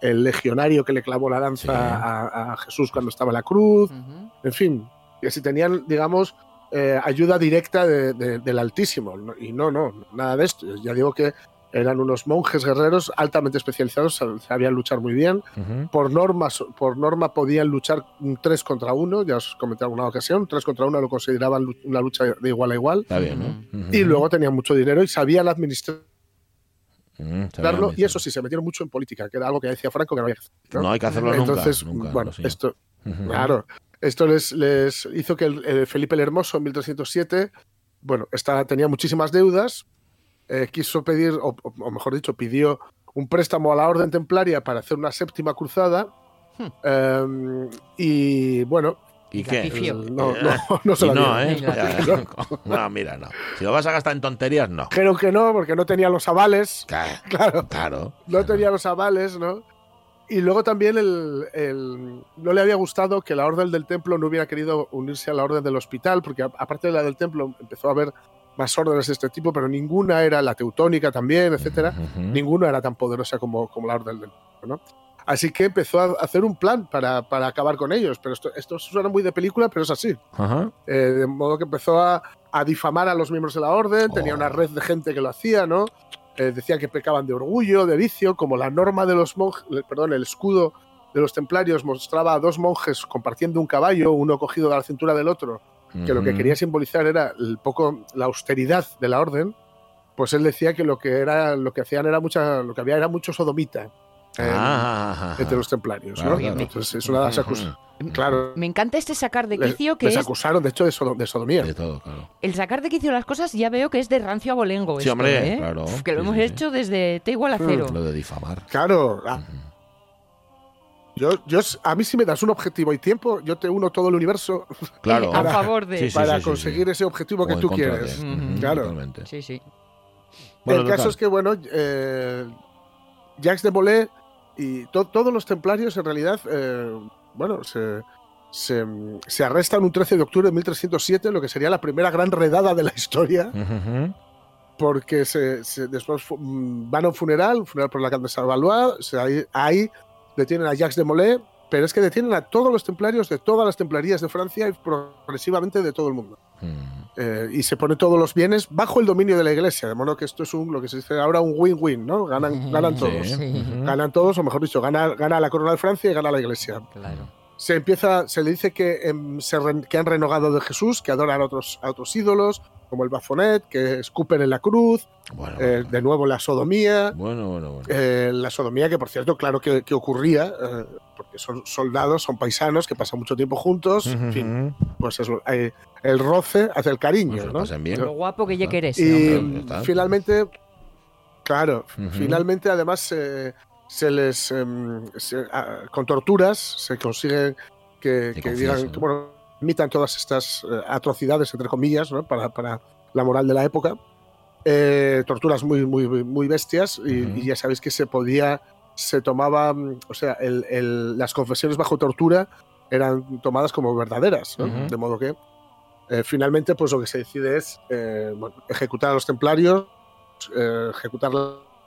el legionario que le clavó la lanza Sí. a, a Jesús cuando estaba en la cruz, en fin, que si tenían, digamos, eh, ayuda directa de- de- del Altísimo. Y no, no, nada de esto. Ya digo que eran unos monjes guerreros altamente especializados, sab- sabían luchar muy bien. Por norma, por norma podían luchar 3 contra 1, ya os comenté en alguna ocasión, 3 contra 1 lo consideraban una lucha de igual a igual. Está bien, ¿no? Y luego tenían mucho dinero y sabían administrarlo, Mm, está y eso sí, se metieron mucho en política, que era algo que decía Franco que no había que hacer. No hay que hacerlo nunca, Entonces, nunca, bueno, esto. Claro, esto les, les hizo que el, el Felipe el Hermoso en 1307, bueno, estaba, tenía muchísimas deudas, eh, quiso pedir, o, o- mejor dicho, pidió un préstamo a la Orden Templaria para hacer una séptima cruzada. eh, y bueno, ¿Y qué? Pifió. no, no, no se Y la no. ¿eh? Ya, no, mira, no. Si lo vas a gastar en tonterías, no. Creo que no, porque no tenía los avales. Claro. Claro, Claro. no tenía los avales, ¿no? Y luego también el, el- no le había gustado que la Orden del Templo no hubiera querido unirse a la Orden del Hospital, porque aparte de la del Templo empezó a haber más órdenes de este tipo, pero ninguna era la teutónica también, etcétera. Ninguna era tan poderosa como, como la Orden del ¿no? Así que empezó a hacer un plan para, para acabar con ellos. Pero esto, esto suena muy de película, pero es así. Eh, de modo que empezó a, a difamar a los miembros de la orden, tenía Oh. una red de gente que lo hacía, ¿no? Eh, decía que pecaban de orgullo, de vicio, como la norma de los monjes, perdón, el escudo de los templarios mostraba a dos monjes compartiendo un caballo, uno cogido de la cintura del otro, que lo que quería simbolizar era el poco la austeridad de la orden, pues él decía que lo que era lo que hacían era mucha lo que había era mucho sodomita eh, Ah, ajá, ajá. entre los templarios, Claro, ¿no? claro. Entonces es una de las acus- Ujú. claro, Me encanta este sacar de les, quicio que les es acusaron de hecho de, sodo- de sodomía. De todo, claro. el sacar de quicio las cosas ya veo que es de rancio abolengo Sí, esto, hombre, ¿eh? claro. Uf, que lo Sí, hemos sí, sí. hecho desde T igual a Mm. cero. Lo de difamar. Claro, a, yo, yo, a mí si me das un objetivo y tiempo, yo te uno todo el universo Claro. a favor de Sí, sí, para sí, sí, conseguir sí. ese objetivo O que tú de. quieres. Claro. totalmente. Sí, sí. Bueno, el caso es que, bueno, eh, Jacques de Molay y to- todos los templarios, en realidad, eh, bueno, se, se, se arrestan un 13 de octubre de 1307, lo que sería la primera gran redada de la historia, Ujú. porque se, se- después mm, van a un funeral, un funeral por la calle de Salvalois, o sea, ahí, ahí detienen a Jacques de Molay, pero es que detienen a todos los templarios de todas las templarías de Francia y progresivamente de todo el mundo. Mm. Eh, y se pone todos los bienes bajo el dominio de la iglesia, de modo que esto es un, lo que se dice ahora un win-win, ¿no? Ganan, ganan todos. Sí. Ganan todos, o mejor dicho, gana, gana la corona de Francia y gana la iglesia. Claro. Se empieza, se le dice que, em, se re- que han renegado de Jesús, que adoran a otros, a otros ídolos, como el Bafonet, que escupen en la cruz, Bueno, eh, de nuevo la sodomía. bueno, bueno. bueno. eh, la sodomía, que por cierto, claro que, que ocurría, eh, porque son soldados, son paisanos que pasan mucho tiempo juntos, en fin, pues eso, eh, el roce hace el cariño, Pues lo ¿no? bien. Lo guapo que ya querés. Y finalmente, claro, finalmente además eh, se les, em, se- ah, con torturas se consigue que, Que digan, ¿no? que, bueno, imitan todas estas eh, atrocidades, entre comillas, ¿no? para, para la moral de la época. Eh, torturas muy, muy, muy bestias y, ya sabéis que se podía, se tomaba, mm, o sea, el- el- las confesiones bajo tortura eran tomadas como verdaderas, de modo que eh, finalmente, pues lo que se decide es bueno, ejecutar a los templarios, ejecutar,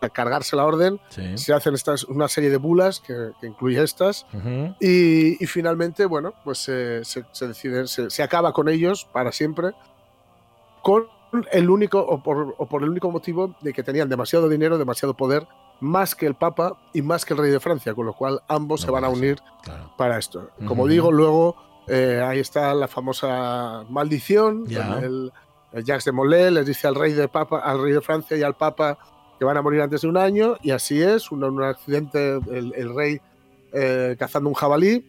la- cargarse la orden. Sí. Se hacen estas, una serie de bulas que, que incluye estas. Ujú. Y, y finalmente, bueno, pues se, se, se decide, se, se acaba con ellos para siempre, con el único, o por, o por el único motivo de que tenían demasiado dinero, demasiado poder, más que el Papa y más que el rey de Francia, con lo cual ambos No se van a unir Claro. para esto. Como Ujú. digo, luego eh, ahí está la famosa maldición. Con El, el Jacques de Molay les dice al rey de Papa, al rey de Francia y al Papa que van a morir antes de un año, y así es, un, un accidente, el, el rey eh, cazando un jabalí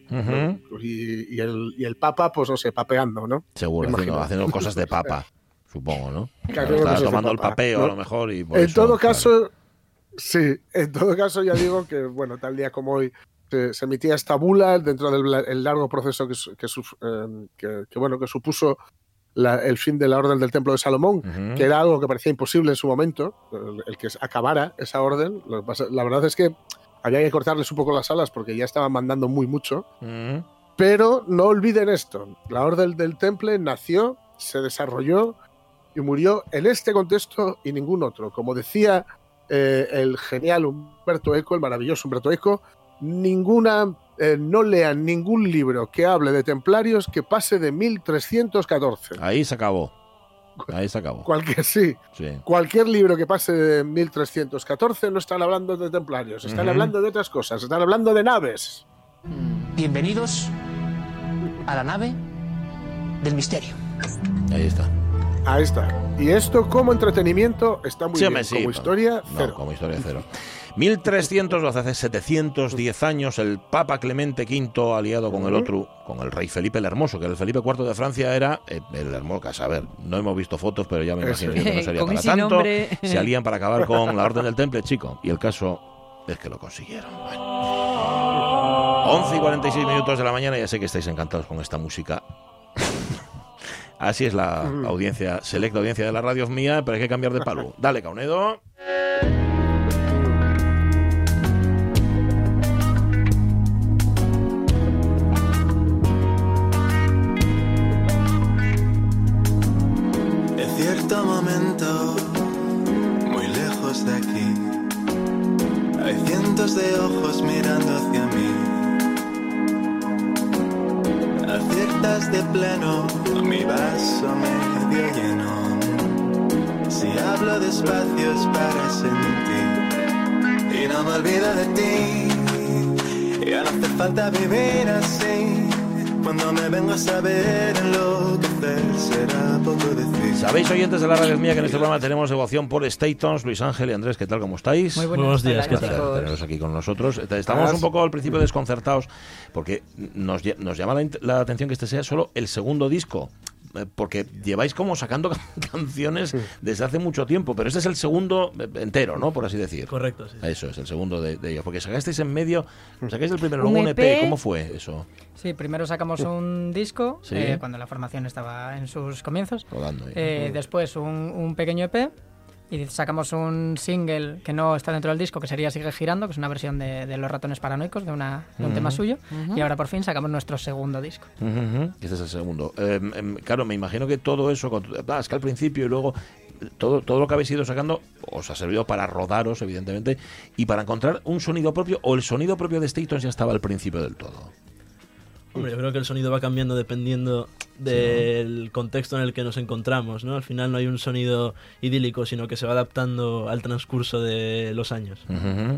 y, y el, y el Papa, pues no sé, papeando, ¿no? Seguro, haciendo, cosas de papa, supongo, ¿no? Claro, Está tomando el papeo ¿no? a lo mejor y por en eso, todo claro. caso, sí, en todo caso ya digo que, bueno, tal día como hoy se, se emitía esta bula dentro del la- el largo proceso que, eh, que- que, bueno, que supuso la- el fin de la orden del Templo de Salomón, que era algo que parecía imposible en su momento, el, el que acabara esa orden. La verdad es que había que cortarles un poco las alas porque ya estaban mandando muy mucho. Pero no olviden esto, la Orden del Temple nació, se desarrolló y murió en este contexto y ningún otro. Como decía eh, el genial Humberto Eco, el maravilloso Humberto Eco, ninguna, eh, no lean ningún libro que hable de templarios que pase de 1314. Ahí se acabó. Ahí se acabó. Cualquier, sí. Sí. Cualquier libro que pase de 1314 no están hablando de templarios, están hablando de otras cosas, están hablando de naves. Bienvenidos a la nave del misterio. Ahí está. Ahí está. Y esto como entretenimiento está muy Sí, bien. sí, como pero- historia, no, cero. como historia cero. 1312, hace 710 años, el Papa Clemente V, aliado con el otro, con el rey Felipe el Hermoso, que el Felipe IV de Francia era eh, el Hermoso. A ver, no hemos visto fotos, pero ya me imagino que no sería para tanto. nombre. Se alían para acabar con la Orden del Temple, chico. Y el caso es que lo consiguieron. Bueno. 11 y 46 minutos de la mañana, ya sé que estáis encantados con esta música. Así es la audiencia, selecta audiencia de la radio mía, pero hay que cambiar de palo. Dale, Caunedo. Sabéis, oyentes de la radio mía, que en este programa tenemos devoción por Statons. Luis Ángel y Andrés, ¿qué tal? ¿Cómo estáis? Muy buenos días, ¿qué Placer tal? teneros aquí con nosotros. Estamos un poco al principio desconcertados porque nos, nos llama la, la atención que este sea solo el segundo disco. Eh, Porque lleváis como sacando canciones desde hace mucho tiempo, pero este es el segundo eh, entero, ¿no? Por así decir. Correcto, sí. Eso es, el segundo de, de ellos. Porque sacasteis en medio, sacáis el primero, Un luego un EP. EP. ¿Cómo fue eso? Sí, primero sacamos un disco Sí. eh, cuando la formación estaba en sus comienzos. Rodando. Eh, Mm. Después un, un pequeño EP y sacamos un single que no está dentro del disco, que sería Sigue Girando, que es una versión de, de Los Ratones Paranoicos, de, una, de un tema suyo. Y ahora por fin sacamos nuestro segundo disco. Este es el segundo. Eh, em, claro, me imagino que todo eso, con- ah, es que al principio y luego todo, todo lo que habéis ido sacando os ha servido para rodaros, evidentemente, y para encontrar un sonido propio, o el sonido propio de Statons ya estaba al principio del todo. Hombre, yo creo que el sonido va cambiando dependiendo del contexto en el que nos encontramos, ¿no? Al final no hay un sonido idílico, sino que se va adaptando al transcurso de los años.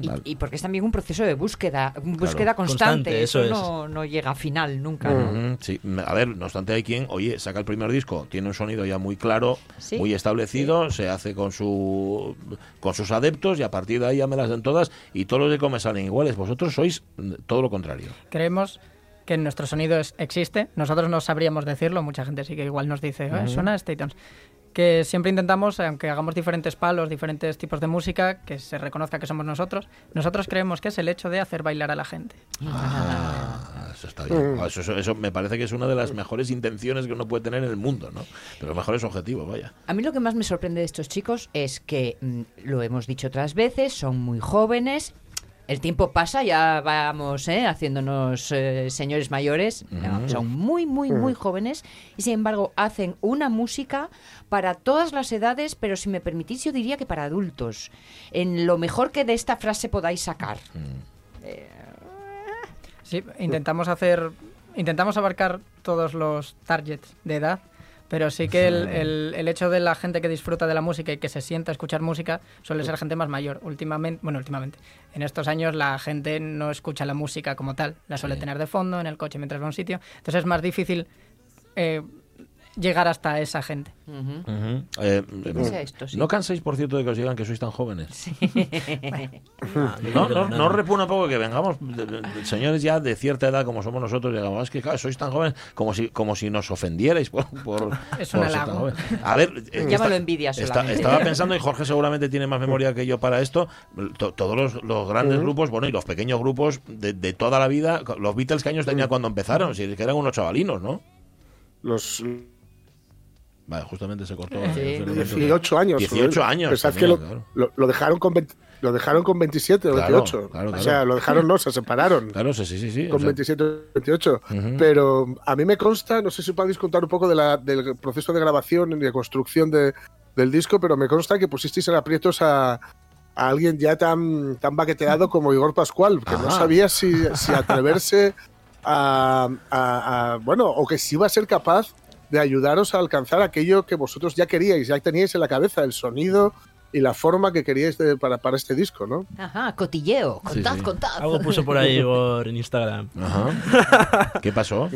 Y, y porque es también un proceso de búsqueda, búsqueda constante. Constante, eso eso no, no llega a final nunca. ¿no? Sí, a ver, no obstante hay quien, oye, saca el primer disco, tiene un sonido ya muy claro, Sí. muy establecido, se hace con su con sus adeptos y a partir de ahí ya me las den todas y todos los de come salen iguales. Vosotros sois mm, todo lo contrario. Creemos que nuestro sonido es- existe. Nosotros no sabríamos decirlo, mucha gente sí que igual nos dice, "Eh, suena a Statons. Que siempre intentamos, aunque hagamos diferentes palos, diferentes tipos de música, que se reconozca que somos nosotros. Nosotros creemos que es el hecho de hacer bailar a la gente. Ah, eso está bien. Mm. Eso, eso- eso me parece que es una de las mejores intenciones que uno puede tener en el mundo, ¿no? De los mejores objetivos, vaya. A mí lo que más me sorprende de estos chicos es que, mm, lo hemos dicho otras veces, son muy jóvenes. El tiempo pasa, ya vamos ¿eh? haciéndonos eh, señores mayores. Son muy, muy, muy jóvenes y sin embargo hacen una música para todas las edades, pero si me permitís yo diría que para adultos. En lo mejor que de esta frase podáis sacar. Sí, intentamos hacer, intentamos abarcar todos los targets de edad, pero sí que el, el- el hecho de la gente que disfruta de la música y que se sienta a escuchar música suele ser gente más mayor. Últimamente, bueno, últimamente, en estos años la gente no escucha la música como tal, la suele tener de fondo en el coche mientras va a un sitio, entonces es más difícil eh, llegar hasta esa gente. Ujú. Eh, Que sea esto, sí. ¿No cansáis, por cierto, de que os digan que sois tan jóvenes? Ah, no, no, no repugna un poco que vengamos de- de- de señores ya de cierta edad como somos nosotros y digamos, "Ah, es que claro, sois tan jóvenes como si, como si nos ofendierais por, por, Es por ser tan jóvenes. A ver, eh, Llámalo envidia solamente. estaba pensando, y Jorge seguramente tiene más memoria que yo para esto, to- todos los, los grandes Ujú. grupos, bueno, y los pequeños grupos de, de toda la vida, los Beatles, ¿qué años tenían cuando empezaron? Si es que eran unos chavalinos, ¿no? Los Vale, justamente se cortó. Sí. eh, 18 años. 18 joder. años. Pensad que lo, claro. lo- lo dejaron con 20 lo dejaron con 27 o Claro, 28. claro, O sea, lo dejaron, no, se separaron. Claro, sí, sí, sí. sí, Con o sea, 27 o 28. Ujú. Pero a mí me consta, no sé si podéis contar un poco de la- del proceso de grabación y de construcción de- del disco, pero me consta que pusisteis en aprietos a, a alguien ya tan, tan baqueteado como Igor Pascual, que no sabía si, si atreverse a, a- a- Bueno, o que si iba a ser capaz de ayudaros a alcanzar aquello que vosotros ya queríais, ya teníais en la cabeza, el sonido y la forma que queríais de- para, para este disco, ¿no? Ajá, cotilleo. Contad, sí. contad. Algo puso por ahí en Instagram. Ajá. ¿Qué pasó?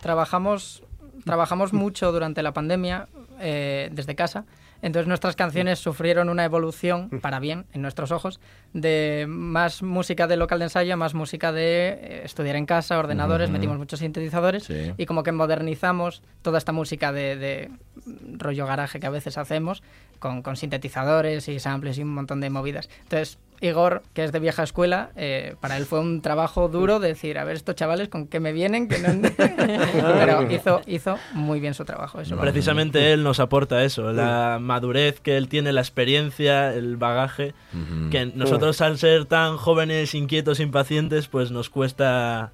Trabajamos, trabajamos mucho durante la pandemia eh, desde casa. Entonces nuestras canciones sufrieron una evolución, para bien, en nuestros ojos, de más música de local de ensayo, más música de eh, estudiar en casa, ordenadores, metimos muchos sintetizadores Sí. y como que modernizamos toda esta música de, de rollo garaje que a veces hacemos con, con sintetizadores y samples y un montón de movidas. Entonces, Igor, que es de vieja escuela, eh, para él fue un trabajo duro de decir, a ver, estos chavales con qué me vienen, que no... Pero hizo, hizo muy bien su trabajo. Eso. Precisamente él nos aporta eso, la madurez que él tiene, la experiencia, el bagaje, que nosotros al ser tan jóvenes, inquietos, impacientes, pues nos cuesta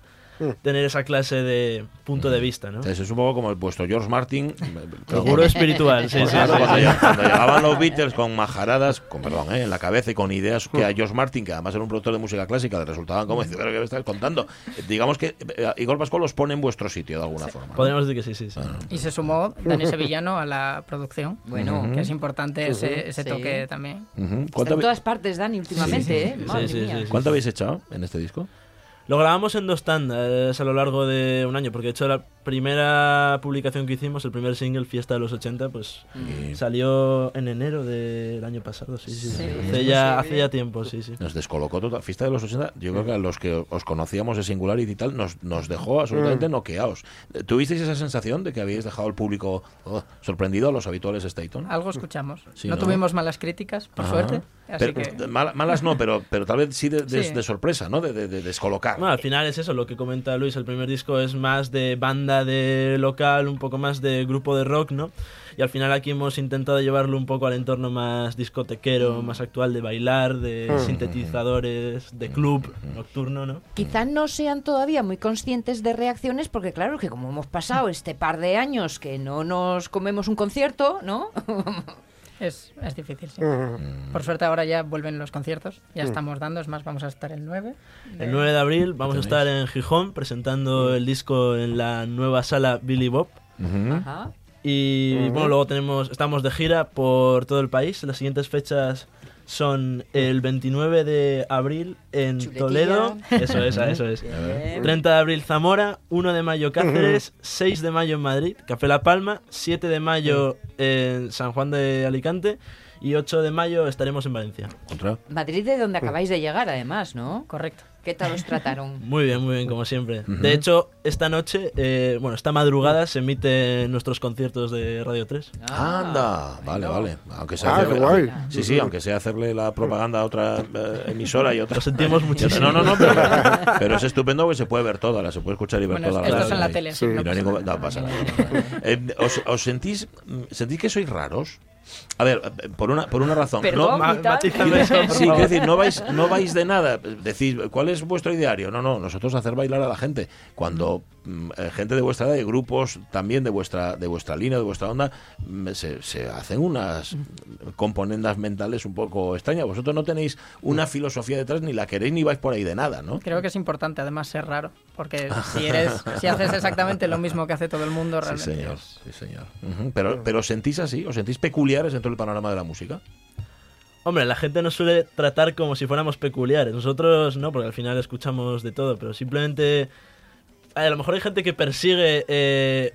tener esa clase de punto de vista, ¿no? Es un poco como el vuestro George Martin. El gurú espiritual, sí, sí, Claro, sí, cuando, sí. lleg- cuando llegaban los Beatles con majaradas, con perdón, eh, en la cabeza y con ideas que a George Martin, que además era un productor de música clásica, le resultaban como decir, "¿Pero ¿qué me estás contando? Digamos que eh, Igor Pascual los pone en vuestro sitio de alguna forma. ¿no? Podemos decir que sí, sí, sí. Y se sumó Dani Sevillano a la producción. Bueno. que es importante ese, ese Sí. toque también. Está ¿Cuánto, en todas partes, Dani, últimamente, ¿eh? Sí, Madre sí, mía. sí, sí. ¿Cuánto habéis echado en este disco? Lo grabamos en dos tandas a lo largo de un año, porque de hecho la primera publicación que hicimos, el primer single, Fiesta de los 80, pues Y salió en enero del año pasado, sí, sí. Sí, hace, ya, hace ya tiempo, sí, sí. Nos descolocó total. Fiesta de los 80, yo creo que a los que os conocíamos de Singularity y tal, nos, nos dejó absolutamente noqueados. Eh, ¿Tuvisteis esa sensación de que habíais dejado al público oh, sorprendido a los habituales Staton? Algo escuchamos. Sí, no, ¿no? tuvimos malas críticas, por Ajá. suerte. Así Pero, que... mal- malas no, pero, pero tal vez sí de, de- Sí. de sorpresa, ¿no? De, de- de descolocar. Bueno, al final es eso, lo que comenta Luis, el primer disco es más de banda de local, un poco más de grupo de rock, ¿no? Y al final aquí hemos intentado llevarlo un poco al entorno más discotequero, más actual, de bailar, de Mm. sintetizadores, de club nocturno, ¿no? Quizá no sean todavía muy conscientes de reacciones, porque claro que como hemos pasado este par de años que no nos comemos un concierto, ¿no? Es, es difícil, sí. Mm. Por suerte ahora ya vuelven los conciertos. Ya Mm. estamos dando, es más, vamos a estar el 9. de- El 9 de abril vamos a estar en Gijón presentando el disco en la nueva sala Billy Bob. Ajá. Y bueno, luego tenemos, estamos de gira por todo el país. Las siguientes fechas son el 29 de abril en Chuletilla. Toledo. Eso es, eso es. Bien. 30 de abril Zamora, 1 de mayo Cáceres, 6 de mayo en Madrid, Café La Palma, 7 de mayo en San Juan de Alicante y 8 de mayo estaremos en Valencia. Contra. Madrid de donde acabáis de llegar, además, ¿no? Correcto. ¿Qué tal os trataron? Muy bien, muy bien, como siempre. Ujú. De hecho, esta noche, eh, bueno, esta madrugada se emiten nuestros conciertos de Radio 3. Ah, Anda, vale, bueno. vale. Aunque sea Ah, hacerle- qué guay. Sí, sí, aunque sea hacerle la propaganda a otra eh, emisora y otra. Lo sentimos muchísimo. No, no, no, pero, pero es estupendo que se puede ver toda, la se puede escuchar y ver Bueno, toda esto la es en la tele, sí, no, no no pasa nada. Eh, ¿os, os sentís, sentís que sois raros? A ver, por una, por una razón. Perdón, no, Ma- Ma- matízame eso, por Sí, favor. quiero decir, no vais, no vais de nada. Decís, ¿cuál es vuestro ideario? No, no, nosotros hacer bailar a la gente. Cuando mm, eh, gente de vuestra edad, de grupos también de vuestra, de vuestra línea, de vuestra onda, mm, se, se hacen unas componendas mentales un poco extrañas. Vosotros no tenéis una filosofía detrás, ni la queréis, ni vais por ahí de nada, ¿no? Creo que es importante además ser raro, porque si eres, si haces exactamente lo mismo que hace todo el mundo, Sí, realmente señor. es- Sí, señor. Pero, pero ¿os sentís así? ¿Os sentís peculiares dentro del panorama de la música? Hombre, la gente nos suele tratar como si fuéramos peculiares. Nosotros no, porque al final escuchamos de todo, pero simplemente... A lo mejor hay gente que persigue eh,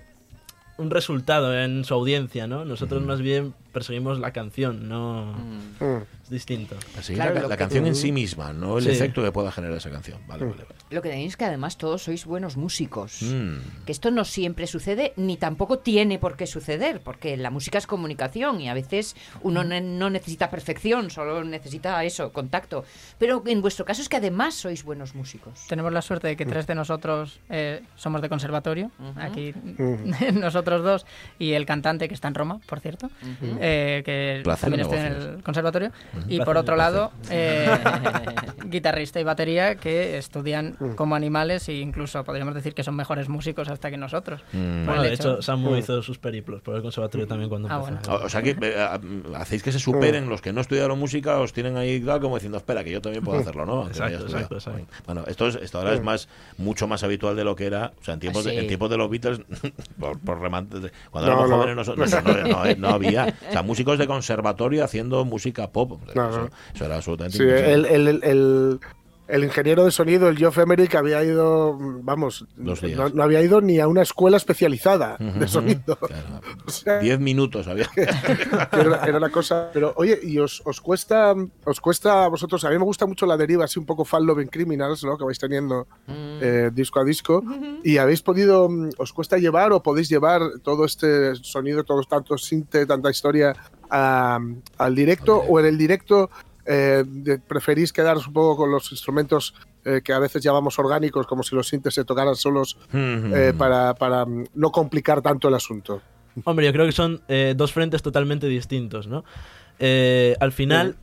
un resultado en su audiencia, ¿no? Nosotros más bien perseguimos la canción, no... Mm. Es distinto. Así, Claro, la, canción en sí misma, no el Sí. efecto que pueda generar esa canción. Vale, vale, vale. Lo que tenéis es que además todos sois buenos músicos. Mm. Que esto no siempre sucede, ni tampoco tiene por qué suceder, porque la música es comunicación y a veces uno ne- no necesita perfección, solo necesita eso, contacto. Pero en vuestro caso es que además sois buenos músicos. Tenemos la suerte de que tres de nosotros eh, somos de conservatorio, aquí nosotros dos, y el cantante que está en Roma, por cierto, eh, que Placer, también está en el conservatorio. Y Placer, por otro lado, eh, guitarrista y batería que estudian Mm. como animales e incluso podríamos decir que son mejores músicos hasta que nosotros. Mm. Bueno, de hecho- hecho, Samu hizo sus periplos por el conservatorio también cuando Ah, empezó. O o sea que eh, a- hacéis que se superen los que no estudiaron música, os tienen ahí claro, como diciendo, espera, que yo también puedo hacerlo, ¿no? Exacto, exacto, exacto. Bueno, esto, es, esto ahora es más mucho más habitual de lo que era, o sea, en tiempos, de, en tiempos de los Beatles, por, por cuando No, éramos no. jóvenes no, no, no, no, no había, sea, músicos de conservatorio haciendo música pop, eso, eso era absolutamente Sí, el, el, el, el- ingeniero de sonido, el Geoff Emerick, había ido, vamos, no, no había ido ni a una escuela especializada de sonido. claro. O sea, Diez minutos había. era, era una cosa. Pero oye, y os, os cuesta, os cuesta a vosotros, a mí me gusta mucho la deriva así un poco Fall Loving Criminals, ¿no? Que vais teniendo eh, disco a disco. Y habéis podido, mm, os cuesta llevar o podéis llevar todo este sonido, todos tantos sinte, tanta historia a- al directo o en el directo eh, preferís quedaros un poco con los instrumentos eh, que a veces llamamos orgánicos, como si los sintes se tocaran solos eh, para, para mm, no complicar tanto el asunto. Hombre, yo creo que son eh, dos frentes totalmente distintos, ¿no? Eh, al final,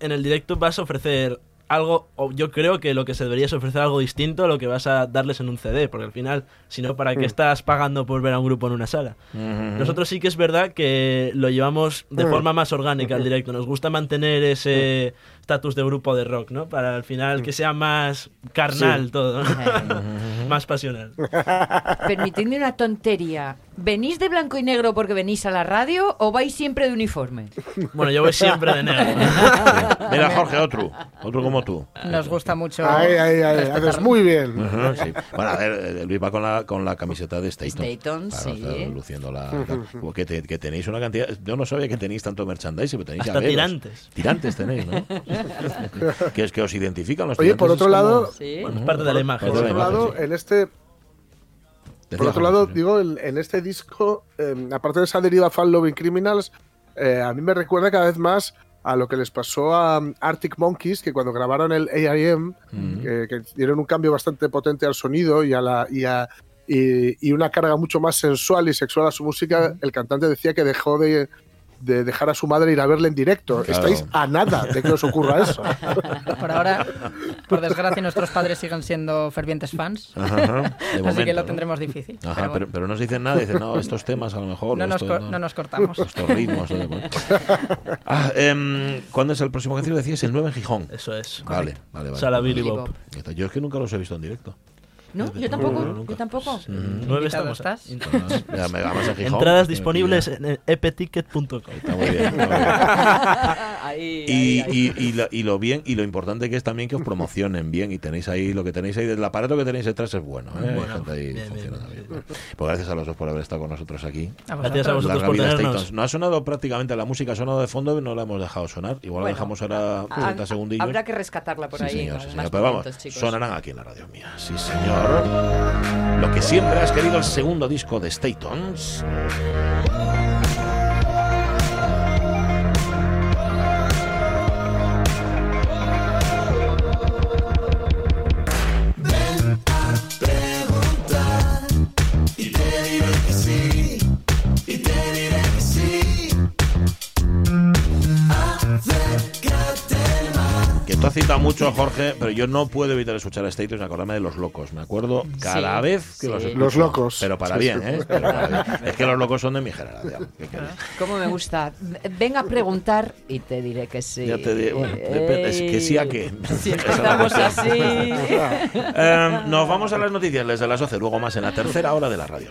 en el directo vas a ofrecer algo, o yo creo que lo que se debería es ofrecer algo distinto a lo que vas a darles en un CD, porque al final, si no, ¿para qué Mm. estás pagando por ver a un grupo en una sala? Nosotros sí que es verdad que lo llevamos de Mm. forma más orgánica al directo. Nos gusta mantener ese estatus de grupo de rock, ¿no? Para al final que sea más carnal Sí. todo, ¿no? más pasional. Permitidme una tontería. ¿Venís de blanco y negro porque venís a la radio o vais siempre de uniforme? Bueno, yo voy siempre de negro. Mira, Jorge, otro, otro como tú. Nos gusta mucho. Ahí, ahí, ahí, respetar- haces muy bien. Ajá, sí. Bueno, a ver, eh, Luis va con la, con la camiseta de Staton. Staton, Claro, sí. está luciendo la, la- que, te- que tenéis una cantidad. Yo no sabía que tenéis tanto merchandising, pero tenéis Hasta tirantes. Tirantes tenéis, ¿no? que es que os identifican los Oye, por otro lado, Sí. Bueno, es parte de la imagen. por otro imagen, lado, sí. en este Decía Por otro lado, digo, en, en este disco, eh, aparte de esa deriva Fan Loving Criminals, eh, a mí me recuerda cada vez más a lo que les pasó a um, Arctic Monkeys, que cuando grabaron el AIM, Mm. que, que dieron un cambio bastante potente al sonido y a la y, a- y- y una carga mucho más sensual y sexual a su música, el cantante decía que dejó de, de dejar a su madre ir a verle en directo. Claro. Estáis a nada de que os ocurra eso. Por ahora, por desgracia, nuestros padres siguen siendo fervientes fans. Ajá, Así momento, que lo ¿no? tendremos difícil. Ajá, pero pero, bueno, pero no se dicen nada, dicen, no, estos temas a lo mejor. no, nos esto co- no nos cortamos. Estos ritmos. ¿no? Ah, em, ¿Cuándo es el próximo concierto? Decías el 9 en Gijón. Eso es. Vale, vale, vale. Sala Billy. Bob. Yo es que nunca los he visto en directo. ¿No? Yo tampoco. nunca. Yo tampoco. Nueve Invitado estamos. estás. Ya me vamos a Gijón. Entradas disponibles en epticket.com. Está muy bien. está muy bien. Ahí, Y, ahí, ahí. y- y lo, y lo bien y lo importante que es también que os promocionen bien y tenéis ahí lo que tenéis ahí del aparato que tenéis detrás es bueno, ¿eh? Bueno, gente ahí bien, funcionando bien. Pues gracias a los dos por haber estado con nosotros aquí. A Gracias a vosotros. por tenernos. Statons. No ha sonado prácticamente la música, ha sonado de fondo y no la hemos dejado sonar. Igual la Bueno, dejamos ahora ha- 30 segundillos. Habrá que rescatarla por Sí, ahí. señor, sí, señor. Pero vamos, chicos. sonarán aquí en la radio mía. Sí, señor. Lo que siempre has querido, el segundo disco de Statons. Que tú has citado mucho, Jorge, pero yo no puedo evitar escuchar a Statons y acordarme de Los Locos. Me acuerdo cada Sí, vez que sí. los escucho. Los Locos. Pero para Sí, bien. ¿eh? Pero para bien. Es que Los Locos son de mi generación. ¿Cómo me gusta? Ven a preguntar y te diré que sí. Ya te digo, depende, es que sí a qué. Si empezamos así. Eh, nos vamos a las noticias desde las 12, luego más en la tercera hora de la radio.